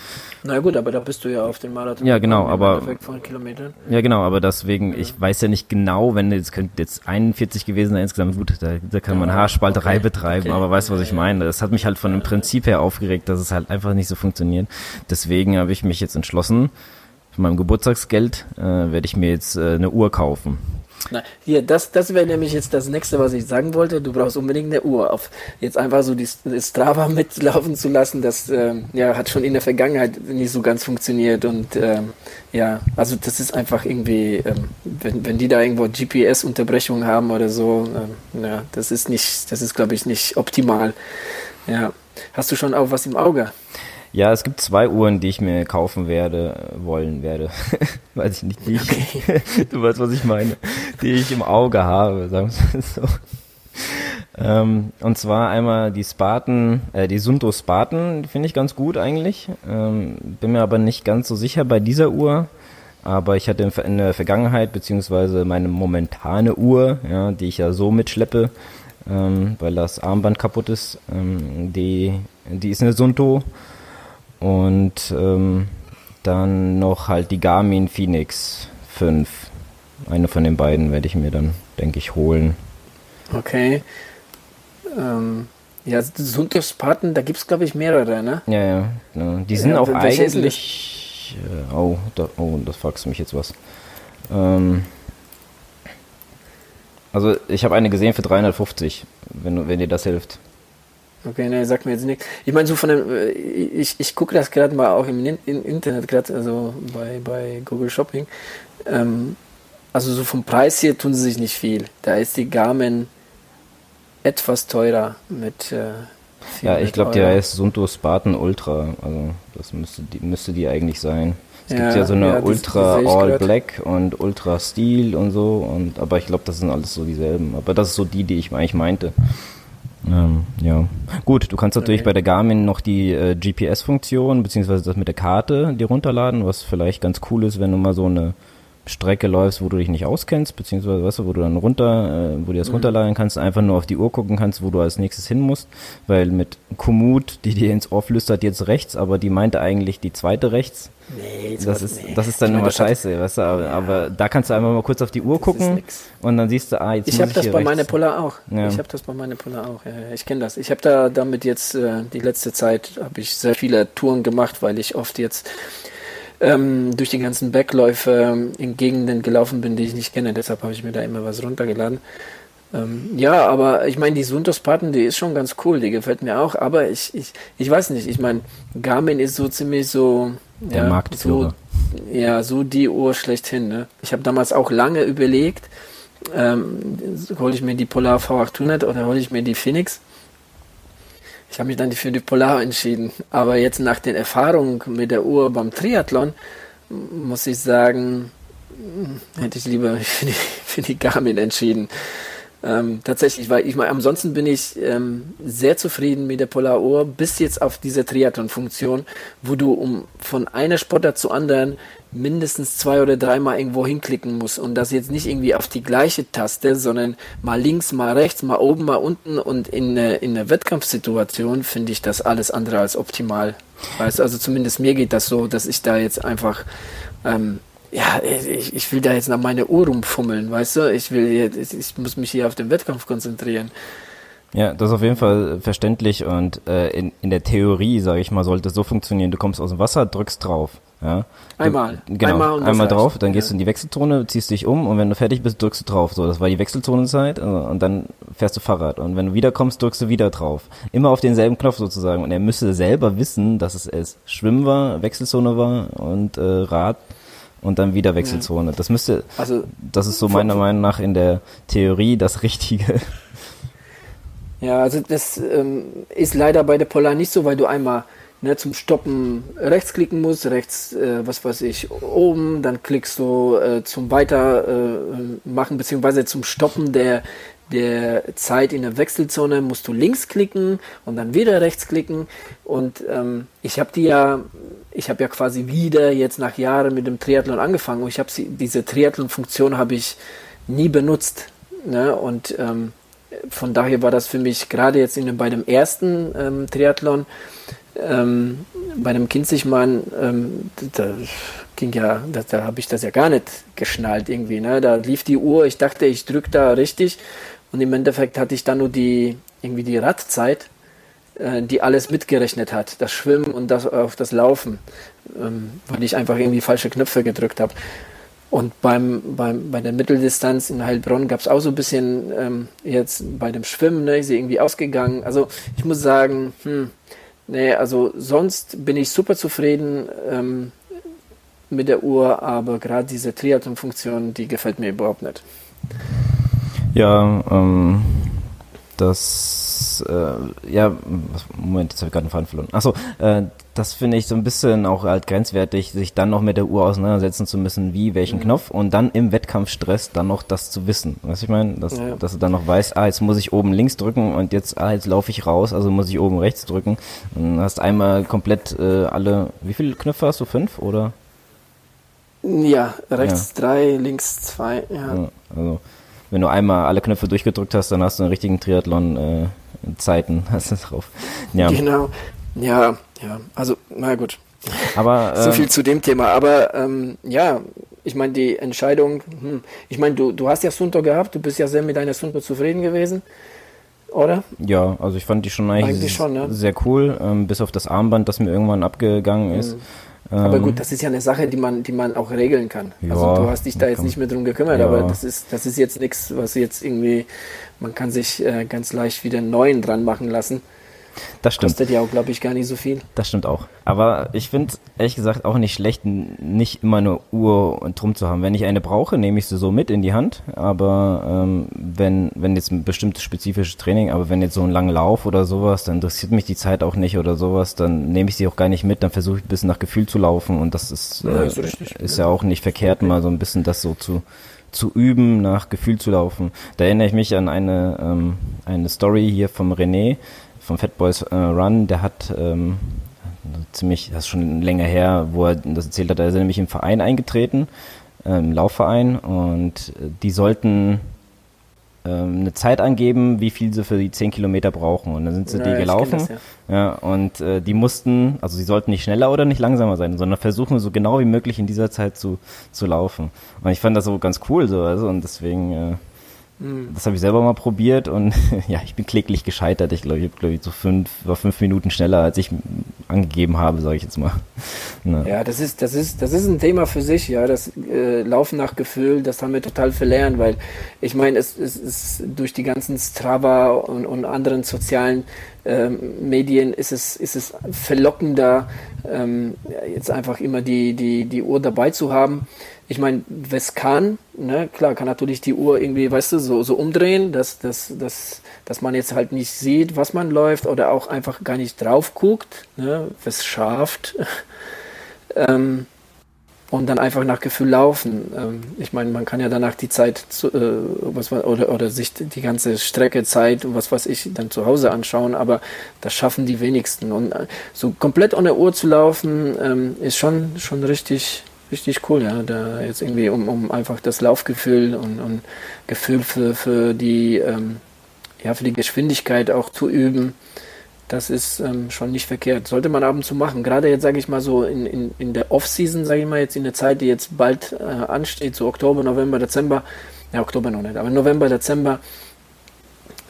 Na gut, aber da bist du ja auf den Marathon. Ja, genau, aber. Von Kilometern. Ja, genau, aber deswegen, ja. ich weiß ja nicht genau, wenn jetzt könnte jetzt 41 gewesen sein insgesamt, gut, da, da kann man ja, Haarspalterei okay. betreiben, okay. aber weißt du, was ich meine? Das hat mich halt von dem Prinzip her aufgeregt, dass es halt einfach nicht so funktioniert. Deswegen habe ich mich jetzt entschlossen, von meinem Geburtstagsgeld äh, werde ich mir jetzt äh, eine Uhr kaufen. Na, hier, das, das wäre nämlich jetzt das nächste, was ich sagen wollte. Du brauchst unbedingt eine Uhr. Auf jetzt einfach so die, die Strava [LAUGHS] mitlaufen zu lassen, das ähm, ja, hat schon in der Vergangenheit nicht so ganz funktioniert. Und ähm, ja, also das ist einfach irgendwie, ähm, wenn, wenn die da irgendwo GPS-Unterbrechungen haben oder so, ähm, ja, das ist nicht, das ist glaube ich nicht optimal. Ja. Hast du schon auch was im Auge? Ja, es gibt zwei Uhren, die ich mir kaufen werde, wollen werde. [LAUGHS] Weiß ich nicht, die ich, [LAUGHS] du weißt, was ich meine, die ich im Auge habe, sagen wir es so. Ähm, und zwar einmal die Spartan, äh, die Sunto Spartan, die finde ich ganz gut eigentlich. Ähm, bin mir aber nicht ganz so sicher bei dieser Uhr. Aber ich hatte in der Vergangenheit, beziehungsweise meine momentane Uhr, ja, die ich ja so mitschleppe, ähm, weil das Armband kaputt ist, ähm, die, die ist eine Sunto und ähm, dann noch halt die Garmin Phoenix 5. Eine von den beiden werde ich mir dann, denke ich, holen. Okay. Ähm, ja, Sundowspaten, da gibt es, glaube ich, mehrere, ne? Ja, ja. ja. Die sind ja, auch eigentlich. Äh, oh, da, oh, das fragst du mich jetzt was. Ähm, also, ich habe eine gesehen für 350, wenn, wenn dir das hilft. Okay, ne, sag mir jetzt nichts. Ich meine, so von dem, äh, ich, ich gucke das gerade mal auch im, Internet, gerade also bei, bei Google Shopping. Ähm, also so vom Preis hier tun sie sich nicht viel. Da ist die Garmin etwas teurer mit. Äh, ja, ich glaube, der heißt Sunto Spartan Ultra. Also das müsste die, müsste die eigentlich sein. Es ja, gibt ja so eine ja, Ultra das, All grad. Black und Ultra Steel und so. Und aber ich glaube, das sind alles so dieselben. Aber das ist so die, die ich eigentlich meinte. Ähm, ja. Gut, du kannst natürlich bei der Garmin noch die äh, GPS-Funktion, beziehungsweise das mit der Karte dir runterladen, was vielleicht ganz cool ist, wenn du mal so eine Strecke läufst, wo du dich nicht auskennst, beziehungsweise weißt du, wo du dann runter, äh, wo du das mhm. runterladen kannst, einfach nur auf die Uhr gucken kannst, wo du als nächstes hin musst, weil mit Komoot, die dir ins Ohr flüstert, jetzt rechts, aber die meinte eigentlich die zweite rechts. Nee, das ist, nee. das ist dann ich immer scheiße, weißt du, aber, ja. aber, da kannst du einfach mal kurz auf die Uhr gucken und dann siehst du, ah, jetzt Ich habe das bei meiner Polar auch. Ja. Ich habe das bei meiner Polar auch, ja, ich kenne das. Ich habe da damit jetzt, äh, die letzte Zeit, habe ich sehr viele Touren gemacht, weil ich oft jetzt ähm, durch die ganzen Backläufe in Gegenden gelaufen bin, die ich nicht kenne. Deshalb habe ich mir da immer was runtergeladen. Ähm, ja, aber ich meine, die Suntos-Paten, die ist schon ganz cool, die gefällt mir auch. Aber ich, ich, ich weiß nicht, ich meine, Garmin ist so ziemlich so. Der ja, Marktführer. So, ja, so die Uhr schlechthin. Ne? Ich habe damals auch lange überlegt, ähm, hole ich mir die Polar V800 oder hole ich mir die Phoenix? Ich habe mich dann für die Polar entschieden. Aber jetzt nach den Erfahrungen mit der Uhr beim Triathlon muss ich sagen, hätte ich lieber [LAUGHS] für die, für die Garmin entschieden. Ähm, tatsächlich, weil ich meine, ansonsten bin ich ähm, sehr zufrieden mit der Polar Uhr, bis jetzt auf diese Triathlon-Funktion, wo du um von einer Sportart zu anderen mindestens zwei oder dreimal irgendwo hinklicken musst und das jetzt nicht irgendwie auf die gleiche Taste, sondern mal links, mal rechts, mal oben, mal unten und in, in der Wettkampfsituation finde ich das alles andere als optimal. Weißt also zumindest mir geht das so, dass ich da jetzt einfach ähm, ja, ich, ich will da jetzt nach meiner Uhr rumfummeln, weißt du? Ich will, ich muss mich hier auf den Wettkampf konzentrieren. Ja, das ist auf jeden Fall verständlich und äh, in, in der Theorie, sage ich mal, sollte es so funktionieren, du kommst aus dem Wasser, drückst drauf. Ja. Einmal. genau, einmal, einmal drauf, dann gehst du in die Wechselzone, ziehst dich um und wenn du fertig bist, drückst du drauf. So, das war die Wechselzonenzeit äh, und dann fährst du Fahrrad. Und wenn du wiederkommst, drückst du wieder drauf. Immer auf denselben Knopf sozusagen. Und er müsste selber wissen, dass es, es Schwimmen war, Wechselzone war und äh, Rad und dann wieder Wechselzone. Das müsste, also, das ist so meiner Meinung nach in der Theorie das Richtige. Ja, also das ähm, ist leider bei der Polar nicht so, weil du einmal ne, zum Stoppen rechts klicken musst, rechts, äh, was weiß ich, oben, dann klickst du äh, zum Weitermachen, äh, beziehungsweise zum Stoppen der, der Zeit in der Wechselzone musst du links klicken und dann wieder rechts klicken. Und ähm, ich habe die ja, ich habe ja quasi wieder jetzt nach Jahren mit dem Triathlon angefangen und ich habe diese Triathlon-Funktion habe ich nie benutzt. Ne? Und ähm, von daher war das für mich gerade jetzt in, bei dem ersten ähm, Triathlon, ähm, bei dem Kinzigmann, ähm, da ging ja, da, da habe ich das ja gar nicht geschnallt irgendwie. Ne? Da lief die Uhr, ich dachte, ich drücke da richtig und im Endeffekt hatte ich dann nur die irgendwie die Radzeit, äh, die alles mitgerechnet hat, das Schwimmen und das auf das Laufen, ähm, weil ich einfach irgendwie falsche Knöpfe gedrückt habe. Und beim, beim, bei der Mitteldistanz in Heilbronn gab es auch so ein bisschen ähm, jetzt bei dem Schwimmen, ne, ist sie irgendwie ausgegangen. Also ich muss sagen, hm, nee, also sonst bin ich super zufrieden ähm, mit der Uhr, aber gerade diese Triathlon-Funktion, die gefällt mir überhaupt nicht. Ja, ähm, das, äh, ja, Moment, jetzt habe ich gerade einen Faden verloren. Achso, äh, das finde ich so ein bisschen auch halt grenzwertig, sich dann noch mit der Uhr auseinandersetzen zu müssen, wie, welchen mhm. Knopf und dann im Wettkampfstress dann noch das zu wissen. Weißt du, ich meine, dass, ja. dass du dann noch weißt, ah, jetzt muss ich oben links drücken und jetzt, ah, jetzt laufe ich raus, also muss ich oben rechts drücken. Und hast einmal komplett äh, alle, wie viele Knöpfe hast du? Fünf oder? Ja, rechts ja. drei, links zwei, ja. ja. Also, wenn du einmal alle Knöpfe durchgedrückt hast, dann hast du einen richtigen Triathlon äh, Zeiten [LAUGHS] hast du drauf. Ja. Genau. Ja, ja. Also, na gut. Aber [LAUGHS] so viel ähm, zu dem Thema. Aber ähm, ja, ich meine, die Entscheidung, hm, ich meine, du, du hast ja Sunto gehabt, du bist ja sehr mit deiner Sunto zufrieden gewesen, oder? Ja, also ich fand die schon eigentlich, eigentlich schon, ja. sehr cool, ähm, bis auf das Armband, das mir irgendwann abgegangen ist. Mhm. Aber gut, ähm, das ist ja eine Sache, die man, die man auch regeln kann. Ja, also du hast dich da jetzt nicht mehr drum gekümmert, ja. aber das ist, das ist jetzt nichts, was jetzt irgendwie, man kann sich äh, ganz leicht wieder einen neuen dran machen lassen. Das stimmt. Kostet ja auch, glaube ich, gar nicht so viel. Das stimmt auch. Aber ich finde ehrlich gesagt auch nicht schlecht, nicht immer eine Uhr und drum zu haben. Wenn ich eine brauche, nehme ich sie so mit in die Hand. Aber ähm, wenn, wenn jetzt ein bestimmtes spezifisches Training, aber wenn jetzt so ein langer Lauf oder sowas, dann interessiert mich die Zeit auch nicht oder sowas, dann nehme ich sie auch gar nicht mit. Dann versuche ich ein bisschen nach Gefühl zu laufen und das ist, äh, ja, ist, ist ja. ja auch nicht verkehrt, mal so ein bisschen das so zu zu üben, nach Gefühl zu laufen. Da erinnere ich mich an eine, ähm, eine Story hier vom René, vom Fat Boys äh, Run, der hat ähm, ziemlich, das ist schon länger her, wo er das erzählt hat, da ist er nämlich im Verein eingetreten, äh, im Laufverein. Und äh, die sollten ähm, eine Zeit angeben, wie viel sie für die 10 Kilometer brauchen. Und dann sind sie ja, die gelaufen. Das, ja. ja. und äh, die mussten, also sie sollten nicht schneller oder nicht langsamer sein, sondern versuchen so genau wie möglich in dieser Zeit zu, zu laufen. Und ich fand das so ganz cool so, also und deswegen äh, Mhm. Das habe ich selber mal probiert und [LAUGHS] ja, ich bin kläglich gescheitert. Ich glaube, ich habe ich so fünf, war fünf Minuten schneller, als ich angegeben habe, sage ich jetzt mal. [LAUGHS] Na. Ja, das ist, das ist, das ist ein Thema für sich, ja. Das äh, Laufen nach Gefühl, das haben wir total verlernt, weil ich meine, es, es ist durch die ganzen Strava und, und anderen sozialen ähm, Medien ist es, ist es verlockender, ähm, jetzt einfach immer die, die, die Uhr dabei zu haben ich meine, was kann, ne, klar, kann natürlich die Uhr irgendwie, weißt du, so, so umdrehen, dass, dass, dass, dass man jetzt halt nicht sieht, was man läuft oder auch einfach gar nicht drauf guckt, ne, was schafft. [LAUGHS] ähm, und dann einfach nach Gefühl laufen. Ähm, ich meine, man kann ja danach die Zeit zu, äh, was oder, oder sich die ganze Strecke Zeit und was weiß ich dann zu Hause anschauen, aber das schaffen die wenigsten. Und äh, so komplett ohne Uhr zu laufen, ähm, ist schon, schon richtig, richtig cool, ja. Da jetzt irgendwie um, um einfach das Laufgefühl und, und Gefühl für, für die ähm, ja, für die Geschwindigkeit auch zu üben. Das ist ähm, schon nicht verkehrt. Sollte man ab und zu machen. Gerade jetzt, sage ich mal so, in, in, in der Off-Season, sage ich mal, jetzt in der Zeit, die jetzt bald äh, ansteht, so Oktober, November, Dezember, ja, Oktober noch nicht, aber November, Dezember,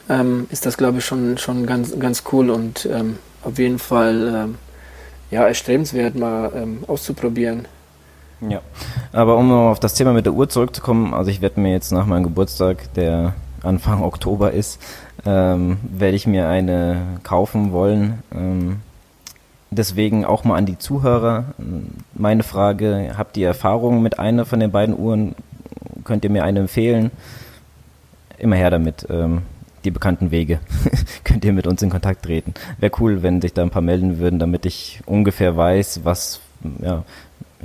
ähm, ist das, glaube ich, schon, schon ganz, ganz cool und ähm, auf jeden Fall ähm, ja, erstrebenswert, mal ähm, auszuprobieren. Ja, aber um noch auf das Thema mit der Uhr zurückzukommen, also ich werde mir jetzt nach meinem Geburtstag, der Anfang [LAUGHS] Oktober ist, ähm, werde ich mir eine kaufen wollen. Ähm, deswegen auch mal an die Zuhörer meine Frage, habt ihr Erfahrungen mit einer von den beiden Uhren? Könnt ihr mir eine empfehlen? Immer her damit. Ähm, die bekannten Wege [LAUGHS] könnt ihr mit uns in Kontakt treten. Wäre cool, wenn sich da ein paar melden würden, damit ich ungefähr weiß, was ja,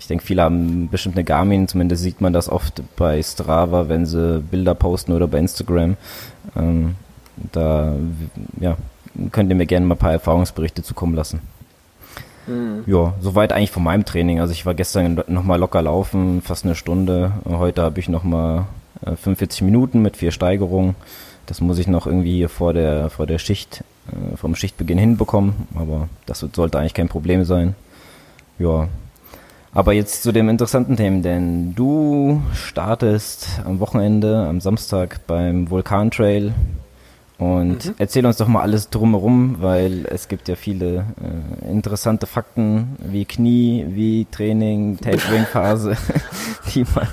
ich denke, viele haben bestimmt eine Garmin, zumindest sieht man das oft bei Strava, wenn sie Bilder posten oder bei Instagram. Ähm, da ja, könnt ihr mir gerne mal ein paar Erfahrungsberichte zukommen lassen. Mhm. Ja, soweit eigentlich von meinem Training. Also ich war gestern nochmal locker laufen, fast eine Stunde. Heute habe ich nochmal äh, 45 Minuten mit vier Steigerungen. Das muss ich noch irgendwie hier vor der, vor der Schicht, äh, vom Schichtbeginn hinbekommen, aber das sollte eigentlich kein Problem sein. Ja. Aber jetzt zu dem interessanten Thema, denn du startest am Wochenende, am Samstag beim Vulkantrail und mhm. erzähl uns doch mal alles drumherum, weil es gibt ja viele äh, interessante Fakten wie Knie, wie Training, Tapering-Phase, [LAUGHS] die man,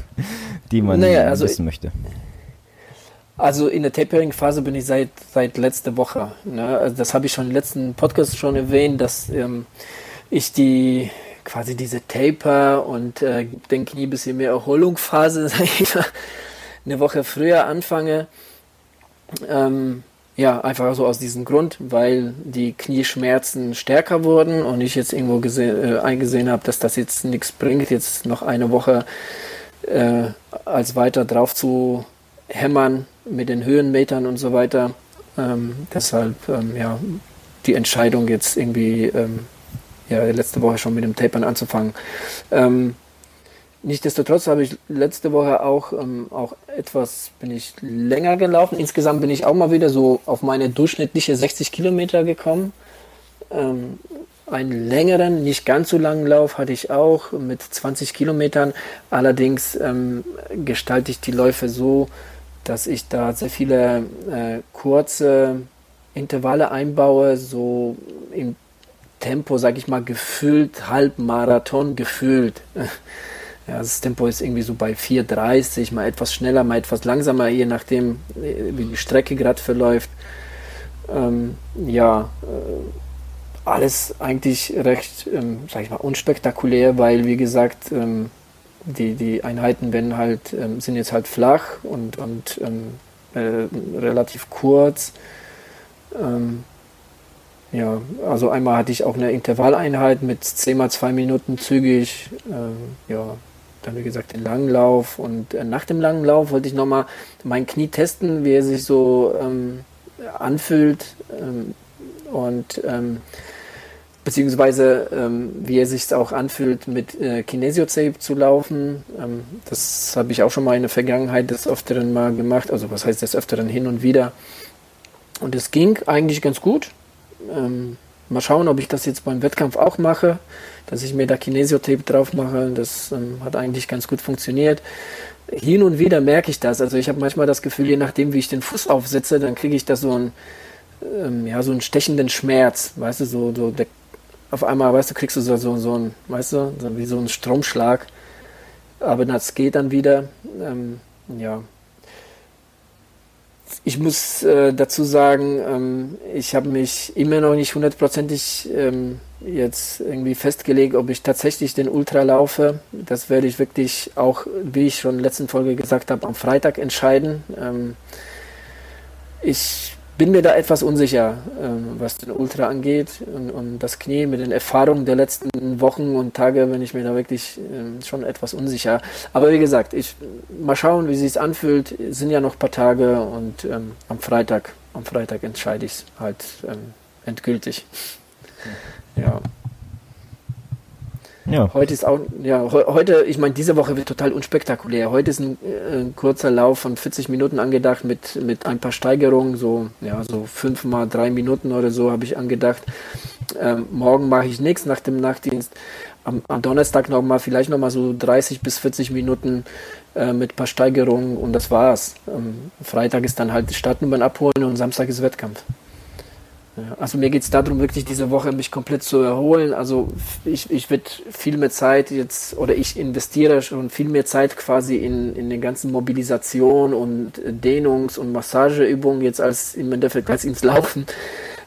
die man naja, also wissen möchte. Also in der Tapering-Phase bin ich seit, seit letzter Woche. Ne? Also das habe ich schon im letzten Podcast schon erwähnt, dass ähm, ich die quasi diese Taper und äh, den Knie ein bisschen mehr Erholungsphase, [LAUGHS] eine Woche früher anfange. Ähm, ja, einfach so aus diesem Grund, weil die Knieschmerzen stärker wurden und ich jetzt irgendwo äh, eingesehen habe, dass das jetzt nichts bringt, jetzt noch eine Woche äh, als weiter drauf zu hämmern mit den Höhenmetern und so weiter. Ähm, deshalb, ähm, ja, die Entscheidung jetzt irgendwie, ähm, ja, letzte Woche schon mit dem Tapern anzufangen. Ähm, Nichtsdestotrotz habe ich letzte Woche auch, ähm, auch etwas, bin ich länger gelaufen. Insgesamt bin ich auch mal wieder so auf meine durchschnittliche 60 Kilometer gekommen. Ähm, einen längeren, nicht ganz so langen Lauf hatte ich auch mit 20 Kilometern. Allerdings ähm, gestalte ich die Läufe so, dass ich da sehr viele äh, kurze Intervalle einbaue, so im Tempo, sag ich mal, gefühlt, Halbmarathon gefühlt. Ja, das Tempo ist irgendwie so bei 4,30, mal etwas schneller, mal etwas langsamer, je nachdem, äh, wie die Strecke gerade verläuft. Ähm, ja, äh, alles eigentlich recht, ähm, sag ich mal, unspektakulär, weil, wie gesagt, ähm, die, die Einheiten werden halt, ähm, sind jetzt halt flach und, und ähm, äh, relativ kurz. Ähm, ja, also einmal hatte ich auch eine Intervalleinheit mit 10 mal 2 Minuten zügig. ja, dann wie gesagt den langen Lauf und äh, nach dem langen Lauf wollte ich nochmal mein Knie testen, wie er sich so ähm, anfühlt ähm, und ähm, beziehungsweise ähm, wie er sich auch anfühlt mit äh, Kinesiotape zu laufen. Ähm, das habe ich auch schon mal in der Vergangenheit des Öfteren mal gemacht, also was heißt des Öfteren hin und wieder. Und es ging eigentlich ganz gut. Ähm, mal schauen, ob ich das jetzt beim Wettkampf auch mache dass ich mir da Kinesiotape drauf mache. Das ähm, hat eigentlich ganz gut funktioniert. Hin und wieder merke ich das. Also ich habe manchmal das Gefühl, je nachdem, wie ich den Fuß aufsetze, dann kriege ich da so einen, ähm, ja, so einen stechenden Schmerz. Weißt du, so, so der, auf einmal, weißt du, kriegst du so, so, so ein, weißt du, so wie so ein Stromschlag. Aber das geht dann wieder. Ähm, ja, ich muss äh, dazu sagen, ähm, ich habe mich immer noch nicht hundertprozentig ähm, jetzt irgendwie festgelegt, ob ich tatsächlich den Ultra laufe. Das werde ich wirklich auch, wie ich schon in der letzten Folge gesagt habe, am Freitag entscheiden. Ähm, ich bin mir da etwas unsicher, ähm, was den Ultra angeht und, und, das Knie mit den Erfahrungen der letzten Wochen und Tage bin ich mir da wirklich ähm, schon etwas unsicher. Aber wie gesagt, ich mal schauen, wie sich anfühlt. Es sind ja noch ein paar Tage und ähm, am Freitag, am Freitag entscheide ich es halt ähm, endgültig. Ja. Ja. Heute ist auch, ja, heute, ich meine, diese Woche wird total unspektakulär. Heute ist ein, äh, kurzer Lauf von 40 Minuten angedacht mit, mit ein paar Steigerungen, so, ja, so fünf mal drei Minuten oder so habe ich angedacht. Ähm, morgen mache ich nichts nach dem Nachtdienst. Am, am Donnerstag nochmal, vielleicht nochmal so 30 bis 40 Minuten äh, mit ein paar Steigerungen und das war's. Ähm, Freitag ist dann halt die Startnummern abholen und Samstag ist Wettkampf. Also mir geht es darum, wirklich diese Woche mich komplett zu erholen. Also ich, ich werde viel mehr Zeit jetzt oder ich investiere schon viel mehr Zeit quasi in, in den ganzen Mobilisation und Dehnungs- und Massageübungen jetzt als im Endeffekt als ins Laufen,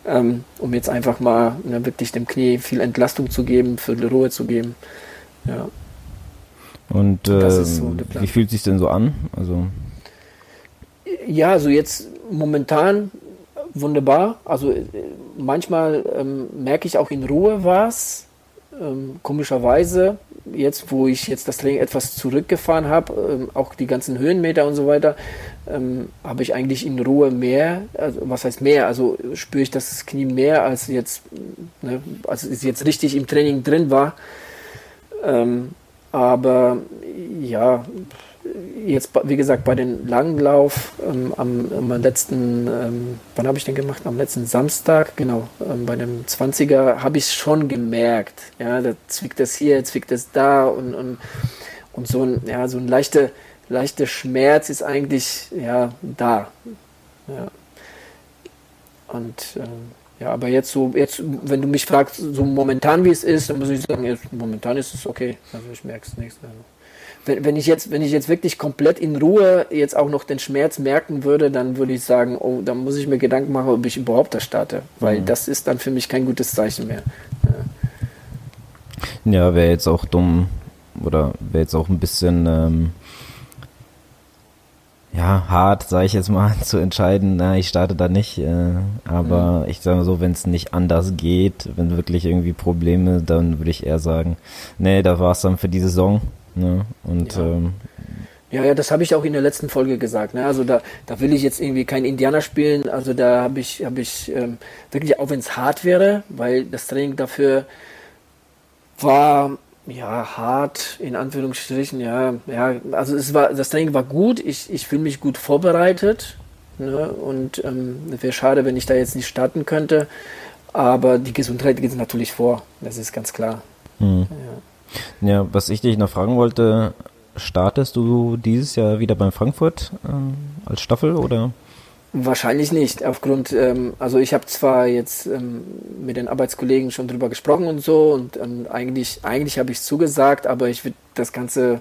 ähm, um jetzt einfach mal ne, wirklich dem Knie viel Entlastung zu geben, für die Ruhe zu geben. Ja. Und äh, so wie fühlt sich denn so an? Also ja, also jetzt momentan wunderbar. Also äh, manchmal ähm, merke ich auch in Ruhe was. Ähm, komischerweise, jetzt wo ich jetzt das Training etwas zurückgefahren habe, ähm, auch die ganzen Höhenmeter und so weiter, ähm, habe ich eigentlich in Ruhe mehr, also was heißt mehr, also spüre ich das Knie mehr als jetzt, ne, als es jetzt richtig im Training drin war. Ähm, aber ja, jetzt, wie gesagt, bei den Langlauf ähm, am, am, letzten, ähm, wann habe ich den gemacht? Am letzten Samstag, genau, ähm, bei dem 20er habe ich schon gemerkt. Ja, da zwickt das hier, zwickt das da und, und, und so ein, ja, so ein leichter, leichter Schmerz ist eigentlich, ja, da. Ja. Und, ähm, ja, aber jetzt so, jetzt, wenn du mich fragst, so momentan wie es ist, dann muss ich sagen, jetzt, momentan ist es okay. Also ich merke es nicht. Wenn, wenn, ich jetzt, wenn ich jetzt wirklich komplett in Ruhe jetzt auch noch den Schmerz merken würde, dann würde ich sagen, oh, dann muss ich mir Gedanken machen, ob ich überhaupt das starte. Weil mhm. das ist dann für mich kein gutes Zeichen mehr. Ja, ja wäre jetzt auch dumm oder wäre jetzt auch ein bisschen ähm, ja, hart, sage ich jetzt mal, [LAUGHS] zu entscheiden, na, ich starte da nicht. Äh, aber mhm. ich sage mal so, wenn es nicht anders geht, wenn wirklich irgendwie Probleme, dann würde ich eher sagen, nee, da war es dann für die Saison. Ne? Und ja. Ähm, ja, ja, das habe ich auch in der letzten Folge gesagt. Ne? Also da, da will ich jetzt irgendwie kein Indianer spielen. Also da habe ich, habe ich ähm, wirklich, auch wenn es hart wäre, weil das Training dafür war ja, hart, in Anführungsstrichen, ja, ja, also es war, das Training war gut, ich, ich fühle mich gut vorbereitet, ne, und ähm, wäre schade, wenn ich da jetzt nicht starten könnte, aber die Gesundheit geht natürlich vor, das ist ganz klar. Hm. Ja. Ja. was ich dich noch fragen wollte, startest du dieses Jahr wieder beim Frankfurt ähm, als Staffel oder? Wahrscheinlich nicht. Aufgrund, ähm, also ich habe zwar jetzt ähm, mit den Arbeitskollegen schon drüber gesprochen und so und ähm, eigentlich, eigentlich habe ich zugesagt, aber ich würde das Ganze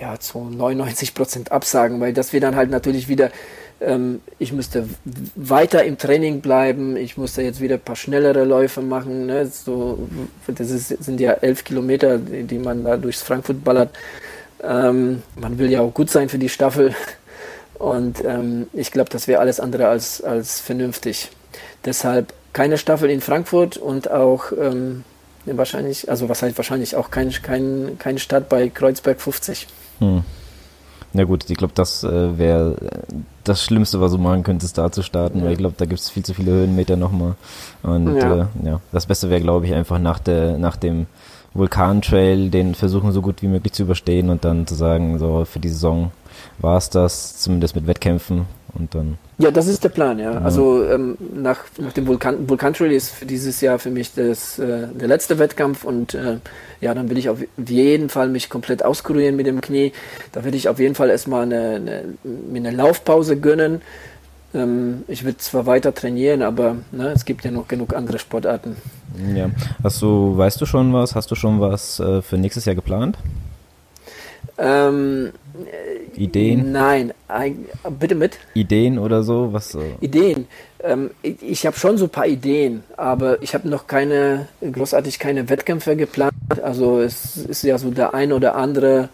ja zu 99 Prozent absagen, weil das wir dann halt natürlich wieder, ähm, ich müsste weiter im Training bleiben, ich musste jetzt wieder ein paar schnellere Läufe machen, ne? so, das ist, sind ja elf Kilometer, die, die man da durchs Frankfurt ballert. Ähm, man will ja auch gut sein für die Staffel. Und ähm, ich glaube, das wäre alles andere als, als vernünftig. Deshalb keine Staffel in Frankfurt und auch ähm, wahrscheinlich, also was heißt wahrscheinlich, auch kein, kein, keine Stadt bei Kreuzberg 50. Hm. Na gut, ich glaube, das äh, wäre das Schlimmste, was du machen könntest, da zu starten, ja. weil ich glaube, da gibt es viel zu viele Höhenmeter nochmal. Und ja, äh, ja das Beste wäre, glaube ich, einfach nach, der, nach dem Vulkantrail den versuchen, so gut wie möglich zu überstehen und dann zu sagen, so für die Saison war es das, zumindest mit Wettkämpfen und dann. Ja, das ist der Plan, ja. ja. Also ähm, nach, nach dem Vulkan, Vulkan Trail ist für dieses Jahr für mich das, äh, der letzte Wettkampf und äh, ja, dann will ich auf jeden Fall mich komplett auskurieren mit dem Knie. Da will ich auf jeden Fall erstmal eine, eine, mir eine Laufpause gönnen. Ähm, ich würde zwar weiter trainieren, aber ne, es gibt ja noch genug andere Sportarten. Ja. Hast du, weißt du schon was? Hast du schon was äh, für nächstes Jahr geplant? Ähm, Ideen? Nein, ein, bitte mit. Ideen oder so? Was so? Ideen. Ähm, ich, ich habe schon so ein paar Ideen, aber ich habe noch keine, großartig keine Wettkämpfe geplant. Also es ist ja so der ein oder andere,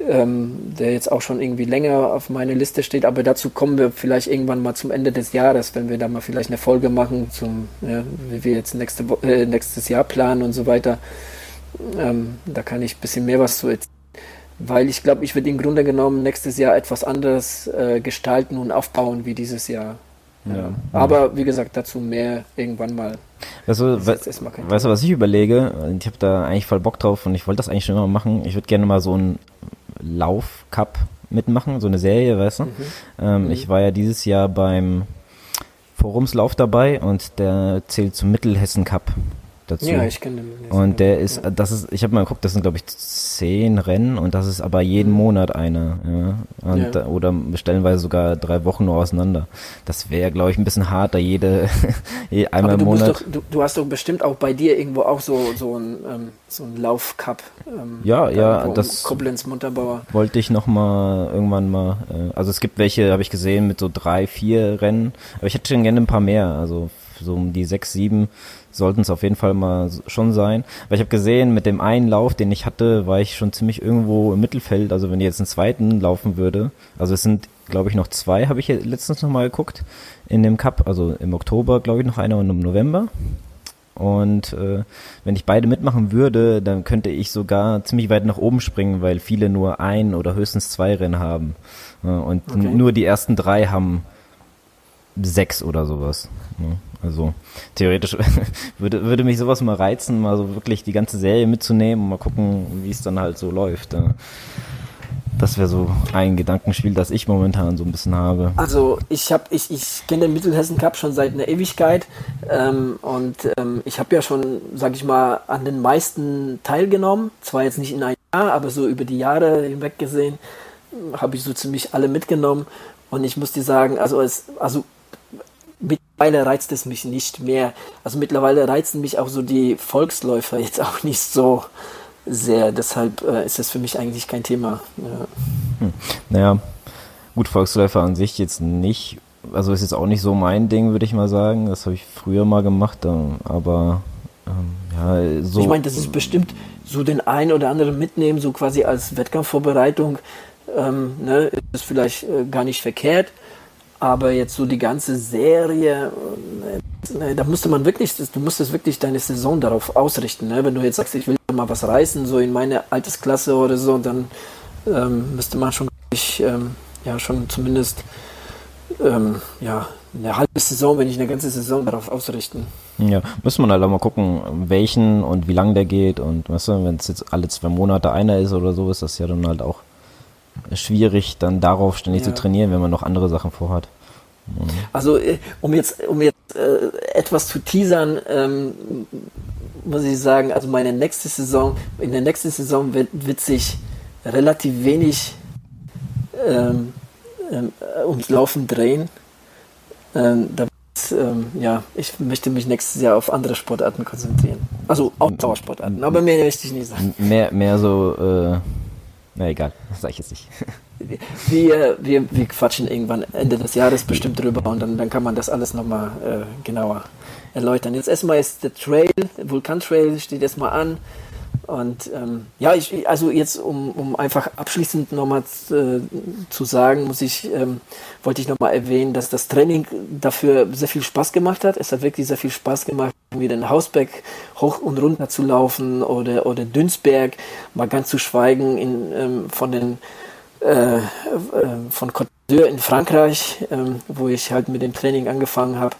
ähm, der jetzt auch schon irgendwie länger auf meiner Liste steht, aber dazu kommen wir vielleicht irgendwann mal zum Ende des Jahres, wenn wir da mal vielleicht eine Folge machen, zum, ja, wie wir jetzt nächste, äh, nächstes Jahr planen und so weiter. Ähm, da kann ich ein bisschen mehr was zu erzählen weil ich glaube, ich würde im Grunde genommen nächstes Jahr etwas anderes äh, gestalten und aufbauen wie dieses Jahr. Ja, ja. Aber wie gesagt, dazu mehr irgendwann mal. Also, we weißt du, was ich überlege? Ich habe da eigentlich voll Bock drauf und ich wollte das eigentlich schon immer machen. Ich würde gerne mal so einen Lauf-Cup mitmachen, so eine Serie, weißt du? Mhm. Ähm, mhm. Ich war ja dieses Jahr beim Forumslauf dabei und der zählt zum Mittelhessen Cup dazu. Ja, ich kenne den. Und der ist, das ist, ich habe mal geguckt, das sind glaube ich zehn Rennen und das ist aber jeden mhm. Monat eine, ja. Und, ja. Oder stellenweise sogar drei Wochen nur auseinander. Das wäre, glaube ich, ein bisschen hart, da jede [LAUGHS] einmal im Monat. Doch, du, du, hast doch bestimmt auch bei dir irgendwo auch so so ein ähm, so ein Laufcup. Ähm, ja, ja, das Koblenz Munterbauer. Wollte ich noch mal irgendwann mal. Äh, also es gibt welche, habe ich gesehen, mit so drei, vier Rennen. Aber ich hätte schon gerne ein paar mehr. Also so um die sechs, sieben sollten es auf jeden Fall mal schon sein. Weil ich habe gesehen, mit dem einen Lauf, den ich hatte, war ich schon ziemlich irgendwo im Mittelfeld. Also wenn ich jetzt einen zweiten laufen würde, also es sind, glaube ich, noch zwei, habe ich letztens noch mal geguckt in dem Cup. Also im Oktober, glaube ich, noch einer und im November. Und äh, wenn ich beide mitmachen würde, dann könnte ich sogar ziemlich weit nach oben springen, weil viele nur ein oder höchstens zwei Rennen haben. und okay. nur die ersten drei haben sechs oder sowas. Also theoretisch [LAUGHS] würde, würde mich sowas mal reizen, mal so wirklich die ganze Serie mitzunehmen und mal gucken, wie es dann halt so läuft. Das wäre so ein Gedankenspiel, das ich momentan so ein bisschen habe. Also ich habe, ich, ich kenne den Mittelhessen Cup schon seit einer Ewigkeit ähm, und ähm, ich habe ja schon, sag ich mal, an den meisten teilgenommen. Zwar jetzt nicht in einem Jahr, aber so über die Jahre hinweg gesehen habe ich so ziemlich alle mitgenommen. Und ich muss dir sagen, also es, also mittlerweile reizt es mich nicht mehr. Also mittlerweile reizen mich auch so die Volksläufer jetzt auch nicht so sehr. Deshalb äh, ist das für mich eigentlich kein Thema. Ja. Hm. Naja, gut, Volksläufer an sich jetzt nicht. Also ist jetzt auch nicht so mein Ding, würde ich mal sagen. Das habe ich früher mal gemacht, aber ähm, ja, so. Ich meine, das ist bestimmt so den einen oder anderen mitnehmen, so quasi als Wettkampfvorbereitung. Ähm, ne, ist vielleicht äh, gar nicht verkehrt. Aber jetzt so die ganze Serie, äh, da musste man wirklich, du musstest wirklich deine Saison darauf ausrichten. Ne? Wenn du jetzt sagst, ich will mal was reißen, so in meine Altersklasse oder so, dann ähm, müsste man schon, ähm, ja, schon zumindest ähm, ja, eine halbe Saison, wenn nicht eine ganze Saison darauf ausrichten. Ja, müssen wir halt auch mal gucken, welchen und wie lang der geht und weißt du, wenn es jetzt alle zwei Monate einer ist oder so, ist das ja dann halt auch schwierig, dann darauf ständig ja. zu trainieren, wenn man noch andere Sachen vorhat. Mhm. Also äh, um jetzt, um jetzt äh, etwas zu teasern, ähm, muss ich sagen, also meine nächste Saison, in der nächsten Saison wird, wird sich relativ wenig ähm, ähm, ums Laufen drehen. Ähm, da, ähm, ja, ich möchte mich nächstes Jahr auf andere Sportarten konzentrieren. Also Ausdauersportarten, aber mehr möchte ich nicht sagen. Mehr, mehr so äh na egal, [LAUGHS] sage ich jetzt nicht. [LAUGHS] Wir, wir, wir quatschen irgendwann Ende des Jahres bestimmt drüber und dann, dann kann man das alles nochmal äh, genauer erläutern. Jetzt erstmal ist der Trail, Vulkan Trail steht erstmal an. Und ähm, ja, ich, also jetzt, um, um einfach abschließend nochmal äh, zu sagen, muss ich, ähm, wollte ich nochmal erwähnen, dass das Training dafür sehr viel Spaß gemacht hat. Es hat wirklich sehr viel Spaß gemacht, wieder in Hausberg hoch und runter zu laufen oder, oder Dünsberg, mal ganz zu schweigen in, ähm, von den äh, äh, von Côte d'Azur in Frankreich, ähm, wo ich halt mit dem Training angefangen habe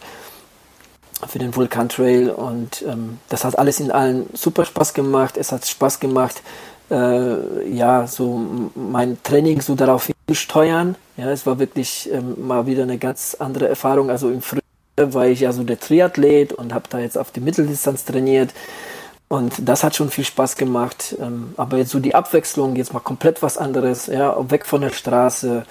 für den Vulkan Trail und ähm, das hat alles in allen super Spaß gemacht. Es hat Spaß gemacht, äh, ja, so mein Training so darauf zu steuern. Ja, es war wirklich ähm, mal wieder eine ganz andere Erfahrung. Also im Frühjahr war ich ja so der Triathlet und habe da jetzt auf die Mitteldistanz trainiert. Und das hat schon viel Spaß gemacht. Ähm, aber jetzt so die Abwechslung, jetzt mal komplett was anderes, ja, weg von der Straße.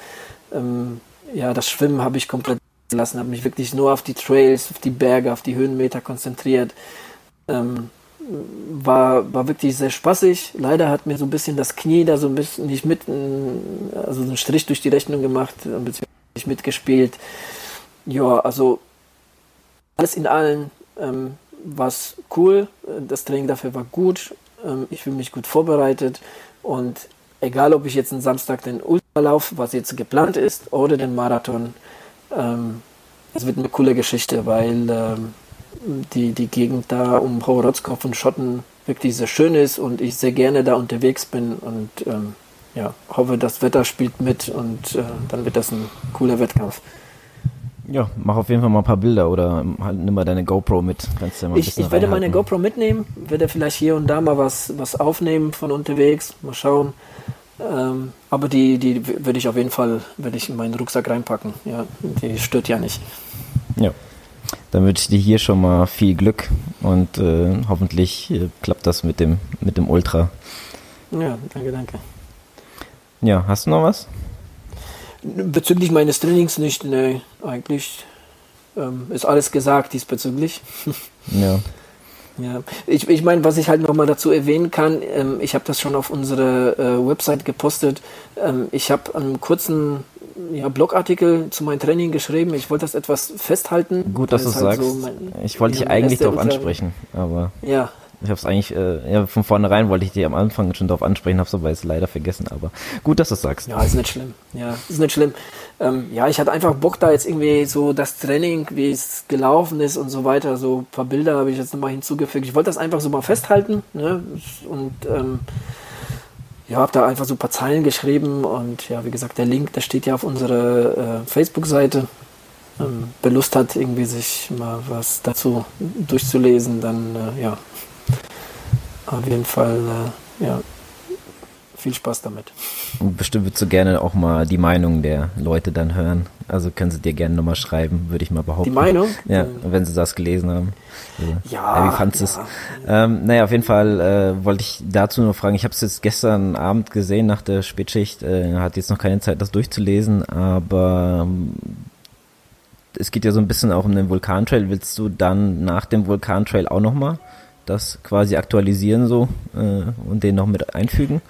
Ähm, ja, das Schwimmen habe ich komplett lassen, habe mich wirklich nur auf die Trails, auf die Berge, auf die Höhenmeter konzentriert. Ähm, war, war wirklich sehr spaßig. Leider hat mir so ein bisschen das Knie da so ein bisschen nicht mit, also einen Strich durch die Rechnung gemacht, beziehungsweise nicht mitgespielt. Ja, also alles in allem ähm, war es cool. Das Training dafür war gut. Ähm, ich fühle mich gut vorbereitet und egal, ob ich jetzt einen Samstag den Ultralauf, was jetzt geplant ist, oder den Marathon, ähm, es wird eine coole Geschichte, weil ähm, die, die Gegend da um Hohorotzkopf und Schotten wirklich sehr schön ist und ich sehr gerne da unterwegs bin und ähm, ja, hoffe, das Wetter spielt mit und äh, dann wird das ein cooler Wettkampf. Ja, mach auf jeden Fall mal ein paar Bilder oder halt nimm mal deine GoPro mit. Kannst ja mal ich ich werde meine GoPro mitnehmen, werde vielleicht hier und da mal was, was aufnehmen von unterwegs, mal schauen. Ähm, aber die, die würde ich auf jeden Fall würde ich in meinen Rucksack reinpacken. Ja, die stört ja nicht. Ja. Dann wünsche ich dir hier schon mal viel Glück und äh, hoffentlich äh, klappt das mit dem, mit dem Ultra. Ja, danke, danke. Ja, hast du noch was? Bezüglich meines Trainings nicht, ne, eigentlich ähm, ist alles gesagt diesbezüglich. Ja. [LAUGHS] Ja, ich, ich meine, was ich halt nochmal dazu erwähnen kann, ähm, ich habe das schon auf unsere äh, Website gepostet. Ähm, ich habe einen kurzen ja, Blogartikel zu meinem Training geschrieben. Ich wollte das etwas festhalten. Gut, dass du halt sagst. So mein, ich wollte dich eigentlich darauf ansprechen, aber. Ja, ich habe es eigentlich, äh, ja, von vornherein wollte ich dir am Anfang schon darauf ansprechen, habe es aber jetzt leider vergessen. Aber gut, dass du es sagst. Ja, ist nicht schlimm. Ja, ist nicht schlimm. Ähm, ja, ich hatte einfach Bock da jetzt irgendwie so das Training, wie es gelaufen ist und so weiter. So ein paar Bilder habe ich jetzt nochmal hinzugefügt. Ich wollte das einfach so mal festhalten. Ne? Und ähm, ja, habe da einfach so ein paar Zeilen geschrieben. Und ja, wie gesagt, der Link, der steht ja auf unserer äh, Facebook-Seite. Ähm, wer Lust hat, irgendwie sich mal was dazu durchzulesen, dann äh, ja, auf jeden Fall, äh, ja, viel Spaß damit. Bestimmt würdest du gerne auch mal die Meinung der Leute dann hören. Also können sie dir gerne nochmal schreiben, würde ich mal behaupten. Die Meinung? Ja, wenn sie das gelesen haben. Also, ja. Wie fandest du es? Ähm, naja, auf jeden Fall äh, wollte ich dazu nur fragen. Ich habe es jetzt gestern Abend gesehen nach der Spätschicht. Äh, hatte jetzt noch keine Zeit, das durchzulesen, aber ähm, es geht ja so ein bisschen auch um den Vulkantrail. Willst du dann nach dem Vulkantrail auch nochmal das quasi aktualisieren so äh, und den noch mit einfügen?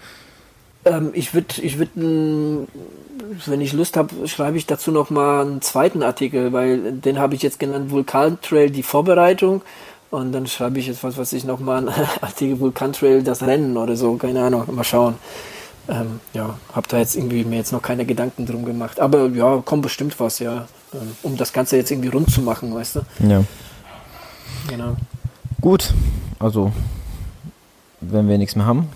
Ähm, ich würde, ich würd, wenn ich Lust habe, schreibe ich dazu noch mal einen zweiten Artikel, weil den habe ich jetzt genannt Vulkantrail die Vorbereitung und dann schreibe ich jetzt was, was ich noch mal einen [LAUGHS] Artikel Vulkantrail das Rennen oder so, keine Ahnung, mal schauen. Ähm, ja, habe da jetzt irgendwie mir jetzt noch keine Gedanken drum gemacht, aber ja, kommt bestimmt was, ja, ähm, um das Ganze jetzt irgendwie rund zu machen, weißt du? Ja. Genau. Gut, also wenn wir nichts mehr haben,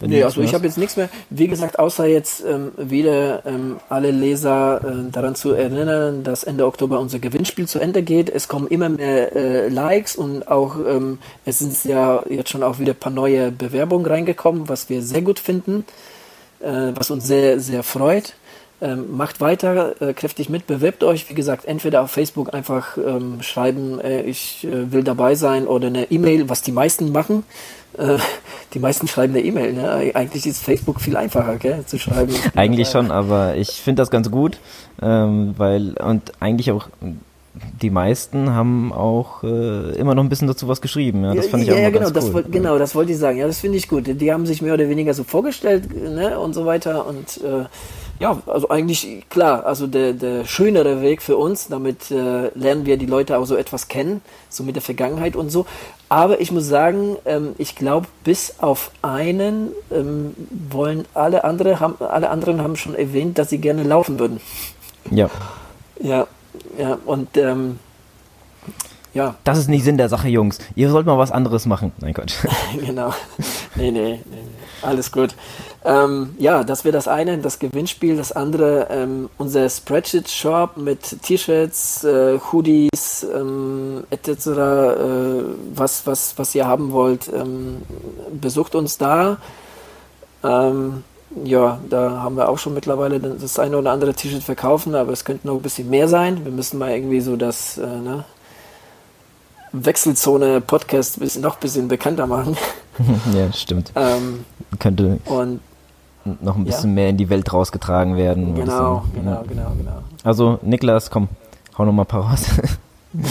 nee, also ich habe jetzt nichts mehr. Wie gesagt, außer jetzt ähm, wieder ähm, alle Leser äh, daran zu erinnern, dass Ende Oktober unser Gewinnspiel zu Ende geht. Es kommen immer mehr äh, Likes und auch ähm, es sind ja jetzt schon auch wieder ein paar neue Bewerbungen reingekommen, was wir sehr gut finden, äh, was uns sehr, sehr freut. Ähm, macht weiter äh, kräftig mit, bewirbt euch. Wie gesagt, entweder auf Facebook einfach ähm, schreiben, äh, ich äh, will dabei sein oder eine E-Mail, was die meisten machen. Äh, [LAUGHS] die meisten schreiben eine E-Mail. Ne? Eigentlich ist Facebook viel einfacher gell, zu schreiben. Eigentlich schon, aber ich finde das ganz gut, ähm, weil und eigentlich auch die meisten haben auch äh, immer noch ein bisschen dazu was geschrieben. Ja, das fand ja, ich auch ja, genau, ganz das, cool. genau, das wollte ich sagen. Ja, das finde ich gut. Die haben sich mehr oder weniger so vorgestellt ne, und so weiter und äh, ja, also eigentlich klar, also der, der schönere Weg für uns, damit äh, lernen wir die Leute auch so etwas kennen, so mit der Vergangenheit und so. Aber ich muss sagen, ähm, ich glaube, bis auf einen ähm, wollen alle andere haben, alle anderen haben schon erwähnt, dass sie gerne laufen würden. Ja. Ja, ja, und ähm, ja. Das ist nicht Sinn der Sache, Jungs. Ihr sollt mal was anderes machen. Nein, Gott. [LAUGHS] genau. Nee, nee, nee, nee. Alles gut. Ähm, ja, das wäre das eine, das Gewinnspiel. Das andere, ähm, unser Spreadsheet-Shop mit T-Shirts, äh, Hoodies, ähm, etc., äh, was, was, was ihr haben wollt. Ähm, besucht uns da. Ähm, ja, da haben wir auch schon mittlerweile das eine oder andere T-Shirt verkaufen, aber es könnte noch ein bisschen mehr sein. Wir müssen mal irgendwie so das äh, ne, Wechselzone-Podcast noch ein bisschen bekannter machen. [LAUGHS] ja, stimmt. Ähm, Könnte und, noch ein bisschen ja. mehr in die Welt rausgetragen werden. Genau, genau, ja. genau, genau. Also, Niklas, komm, hau noch mal ein paar raus.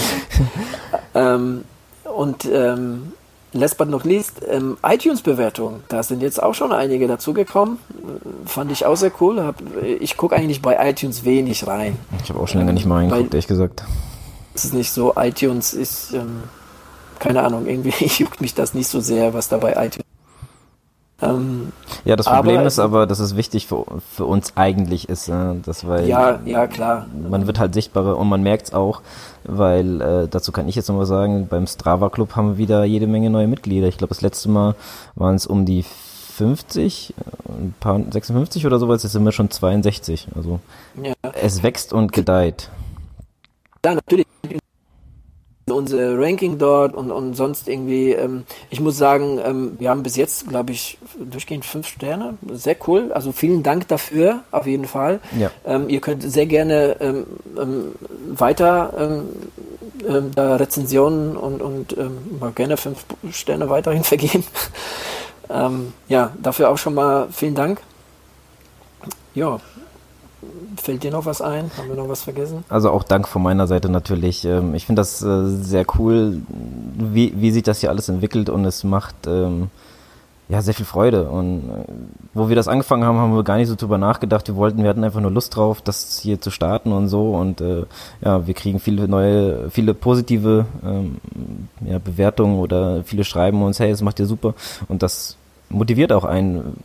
[LAUGHS] ähm, und ähm, last but not least, ähm, iTunes-Bewertungen. Da sind jetzt auch schon einige dazugekommen. Fand ich auch sehr cool. Hab, ich gucke eigentlich bei iTunes wenig rein. Ich habe auch schon länger nicht mal reingeguckt, ehrlich gesagt. Es ist nicht so, iTunes ist, ähm, keine Ahnung, irgendwie [LAUGHS] juckt mich das nicht so sehr, was da bei iTunes ähm, ja, das Problem aber, ist aber, dass es wichtig für, für uns eigentlich ist, äh, dass weil ja, ja klar. Man wird halt sichtbarer und man merkt es auch, weil äh, dazu kann ich jetzt nochmal sagen, beim Strava Club haben wir wieder jede Menge neue Mitglieder. Ich glaube, das letzte Mal waren es um die 50, ein paar 56 oder sowas, jetzt sind wir schon 62. Also ja. es wächst und gedeiht. Ja, natürlich unser Ranking dort und, und sonst irgendwie, ähm, ich muss sagen, ähm, wir haben bis jetzt, glaube ich, durchgehend fünf Sterne. Sehr cool. Also vielen Dank dafür, auf jeden Fall. Ja. Ähm, ihr könnt sehr gerne ähm, ähm, weiter ähm, da Rezensionen und, und mal gerne fünf Sterne weiterhin [LAUGHS] vergeben. ja, dafür auch schon mal vielen Dank. Ja, Fällt dir noch was ein? Haben wir noch was vergessen? Also auch Dank von meiner Seite natürlich. Ähm, ich finde das äh, sehr cool, wie, wie sich das hier alles entwickelt und es macht ähm, ja sehr viel Freude. Und äh, wo wir das angefangen haben, haben wir gar nicht so drüber nachgedacht. Wir wollten, wir hatten einfach nur Lust drauf, das hier zu starten und so. Und äh, ja, wir kriegen viele neue, viele positive ähm, ja, Bewertungen oder viele schreiben uns, hey, es macht dir super. Und das motiviert auch einen,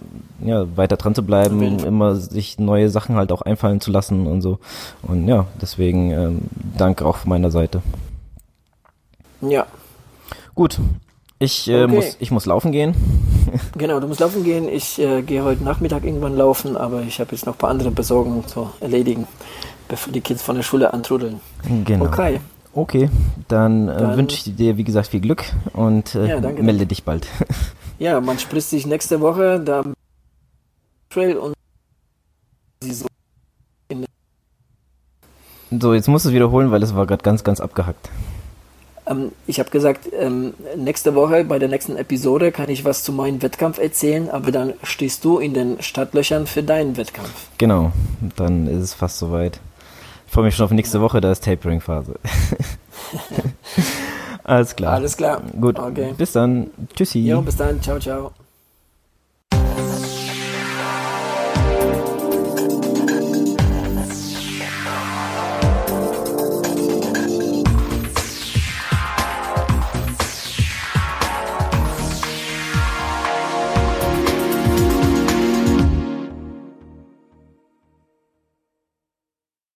ja, weiter dran zu bleiben, immer sich neue Sachen halt auch einfallen zu lassen und so. Und ja, deswegen ähm, danke auch von meiner Seite. Ja. Gut. Ich, äh, okay. muss, ich muss laufen gehen. [LAUGHS] genau, du musst laufen gehen. Ich äh, gehe heute Nachmittag irgendwann laufen, aber ich habe jetzt noch ein paar andere Besorgungen zu erledigen, bevor die Kids von der Schule antrudeln. Genau. Okay. Okay, dann, äh, dann wünsche ich dir, wie gesagt, viel Glück und äh, ja, melde dich bald. [LAUGHS] Ja, man spricht sich nächste Woche. Da Trail und so. So, jetzt musst du es wiederholen, weil es war gerade ganz, ganz abgehackt. Ähm, ich habe gesagt, ähm, nächste Woche bei der nächsten Episode kann ich was zu meinem Wettkampf erzählen, aber dann stehst du in den Startlöchern für deinen Wettkampf. Genau, dann ist es fast soweit. Ich freue mich schon auf nächste Woche, da ist Tapering-Phase. [LAUGHS] [LAUGHS] Alles klar. Alles klar. Gut, okay. bis dann. Tschüssi. Jo, bis dann. Ciao, ciao.